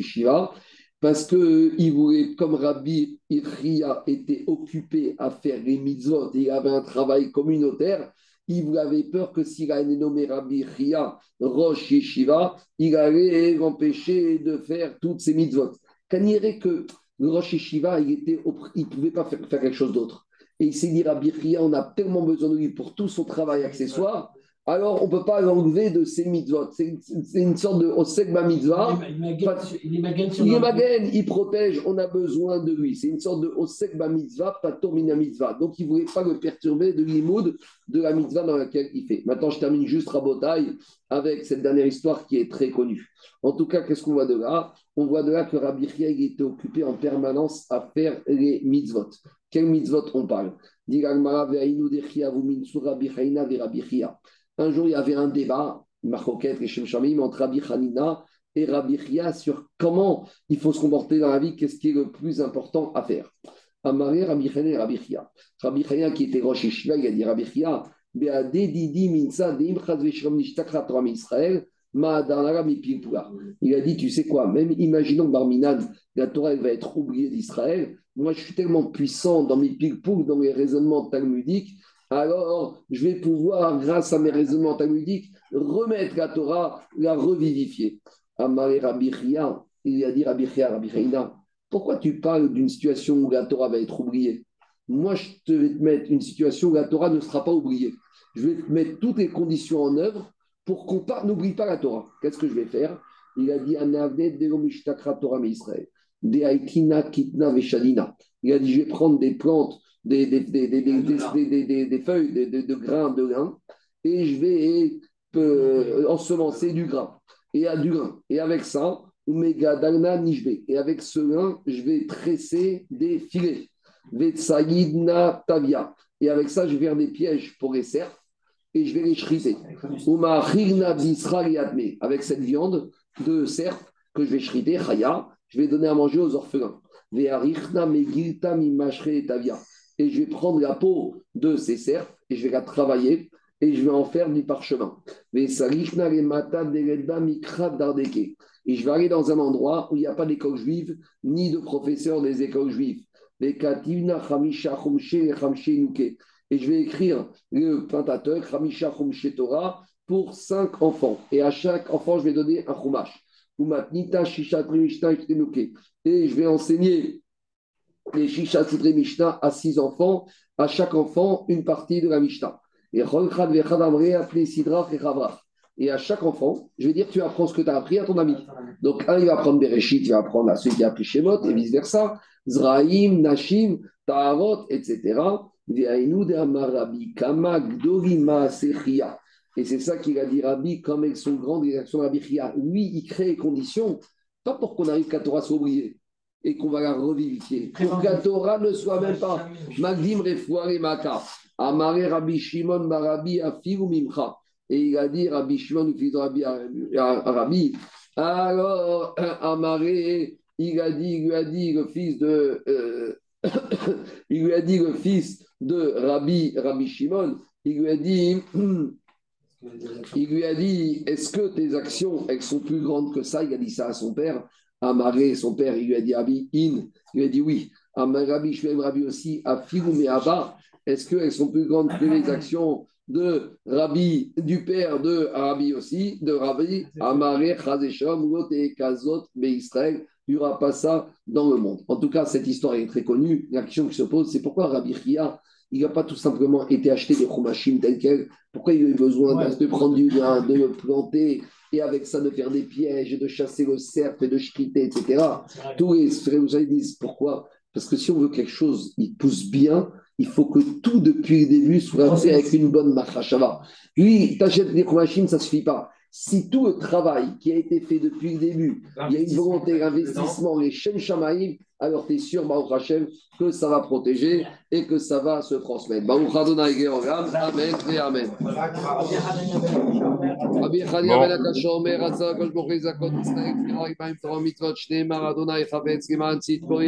parce que voulait, comme Rabbi Ria était occupé à faire les mitzvot et avait un travail communautaire, il avait peur que s'il allait nommer Rabbi Ria Rosh Yeshiva, il allait l'empêcher de faire toutes ces mitzvot. Il que Rosh Yeshiva, il ne pouvait pas faire, quelque chose d'autre. Et il s'est dit, Rabbi Ria, on a tellement besoin de lui pour tout son travail accessoire alors on ne peut pas l'enlever de ses mitzvot. C'est une sorte de osek mitzvah. Il est magen, il, il protège, on a besoin de lui. C'est une sorte de osek mitzvah, patomina mitzvah. Donc il ne voulait pas le perturber de l'imoud de la mitzvah dans laquelle il fait. Maintenant, je termine juste Rabotai avec cette dernière histoire qui est très connue. En tout cas, qu'est-ce qu'on voit de là? On voit de là que Rabbi Chia était occupé en permanence à faire les mitzvot. Quel mitzvot on parle? Un jour, il y avait un débat, Marcoquette et Shemshamim, entre Rabbi Hanina et Rabbi Chia sur comment il faut se comporter dans la vie, qu'est-ce qui est le plus important à faire. Amaré Rabbi Hanina Rabbi Chia. Rabbi Hanina, qui était Rosh Yeshiva, il a dit Rabbi Chia, il a dit, tu sais quoi, même imaginons que Barminan, la Torah va être oubliée d'Israël. Moi, je suis tellement puissant dans mes ping-pong, dans les raisonnements talmudiques, alors je vais pouvoir, grâce à mes raisonnements talmudiques, remettre la Torah, la revivifier. Amaré Rabbi il a dit Rabbi Rabbi pourquoi tu parles d'une situation où la Torah va être oubliée? Moi, je te vais te mettre une situation où la Torah ne sera pas oubliée. Je vais te mettre toutes les conditions en œuvre pour qu'on n'oublie pas la Torah. Qu'est-ce que je vais faire? Il a dit Torah Israël. Il a dit, je vais prendre des plantes des, des, des, des feuilles de, grains de grain et je vais euh, ensemencer du grain. Et à du grain. Et avec ça. Et avec ce grain, je vais tresser des filets. Vetsayidna Tavia. Et avec ça, je vais faire des pièges pour les cerfs et je vais les shriter. Avec cette viande de cerf que je vais shriter, je vais donner à manger aux orphelins. Et je vais prendre la peau de ces cerfs et je vais la travailler et je vais en faire du parchemin. Et je vais aller dans un endroit où il n'y a pas d'école juive ni de professeurs des écoles juives. Et je vais écrire le Pentateuch, Hamisha Torah, pour cinq enfants. Et à chaque enfant, je vais donner un chumash. Et je vais enseigner les Shisha Sidre Mishnah à six enfants, à chaque enfant une partie de la Mishnah. Et à chaque enfant, je vais dire, tu apprends ce que tu as appris à ton ami. Donc, un, il va apprendre Bereshit, il va apprendre à celui qui a appris Shemot, et vice-versa. Zraïm, Nashim, Taharot, etc. Et c'est ça qu'il a dit Rabbi, comme elles sont grandes, les actions de Rabbi Chia. Lui, il crée les conditions, pas pour qu'on arrive qu'à Torah soit oubliée et qu'on va la revivifier. Pour que la Torah ne soit même pas Magdim Maka. Amare Rabbi Shimon Barabi Afiru Mimcha. Et il a dit Rabbi Shimon, fils de Rabbi, Rabbi. Alors, Amare, il a dit, il lui a dit le fils de. Euh, il lui a dit le fils de Rabbi, Rabbi Shimon, il lui a dit. Il lui a dit, est-ce que tes actions, elles sont plus grandes que ça? Il a dit ça à son père. Amaré, son père, il lui a dit, Rabbi, in. Il lui a dit oui. Amar Rabbi Shmuel, Rabbi aussi, à Firoum et Abba. Est-ce qu'elles sont plus grandes que les actions de Rabbi, du père de Rabbi aussi, de Rabbi, Amaré, Chazesham, Lote, Kazot, Israël il n'y aura pas ça dans le monde. En tout cas, cette histoire est très connue. La question qui se pose, c'est pourquoi Rabbi Chia, il n'a pas tout simplement été acheté des chomachim tels quels. Pourquoi il a eu besoin de prendre du lin, de le planter et avec ça de faire des pièges, de chasser le cerf et de chriter, etc. Tous les vous avez disent pourquoi? Parce que si on veut quelque chose, il pousse bien, il faut que tout depuis le début soit fait avec une bonne machashava. Lui, t'achètes des chomachim, ça ne suffit pas. Si tout le travail qui a été fait depuis le début, il y a une volonté d'investissement, les chaînes Shamaïm, alors tu es sûr, Baruch Hashem, que ça va protéger et que ça va se transmettre. Baruch Adonai Georgam, Amen et Amen. רבי חניה בן הקשה אומר, רצה הקדוש ברוך הוא לזכות ישראל, מיטות שני מר אדוני חפץ למען צדקו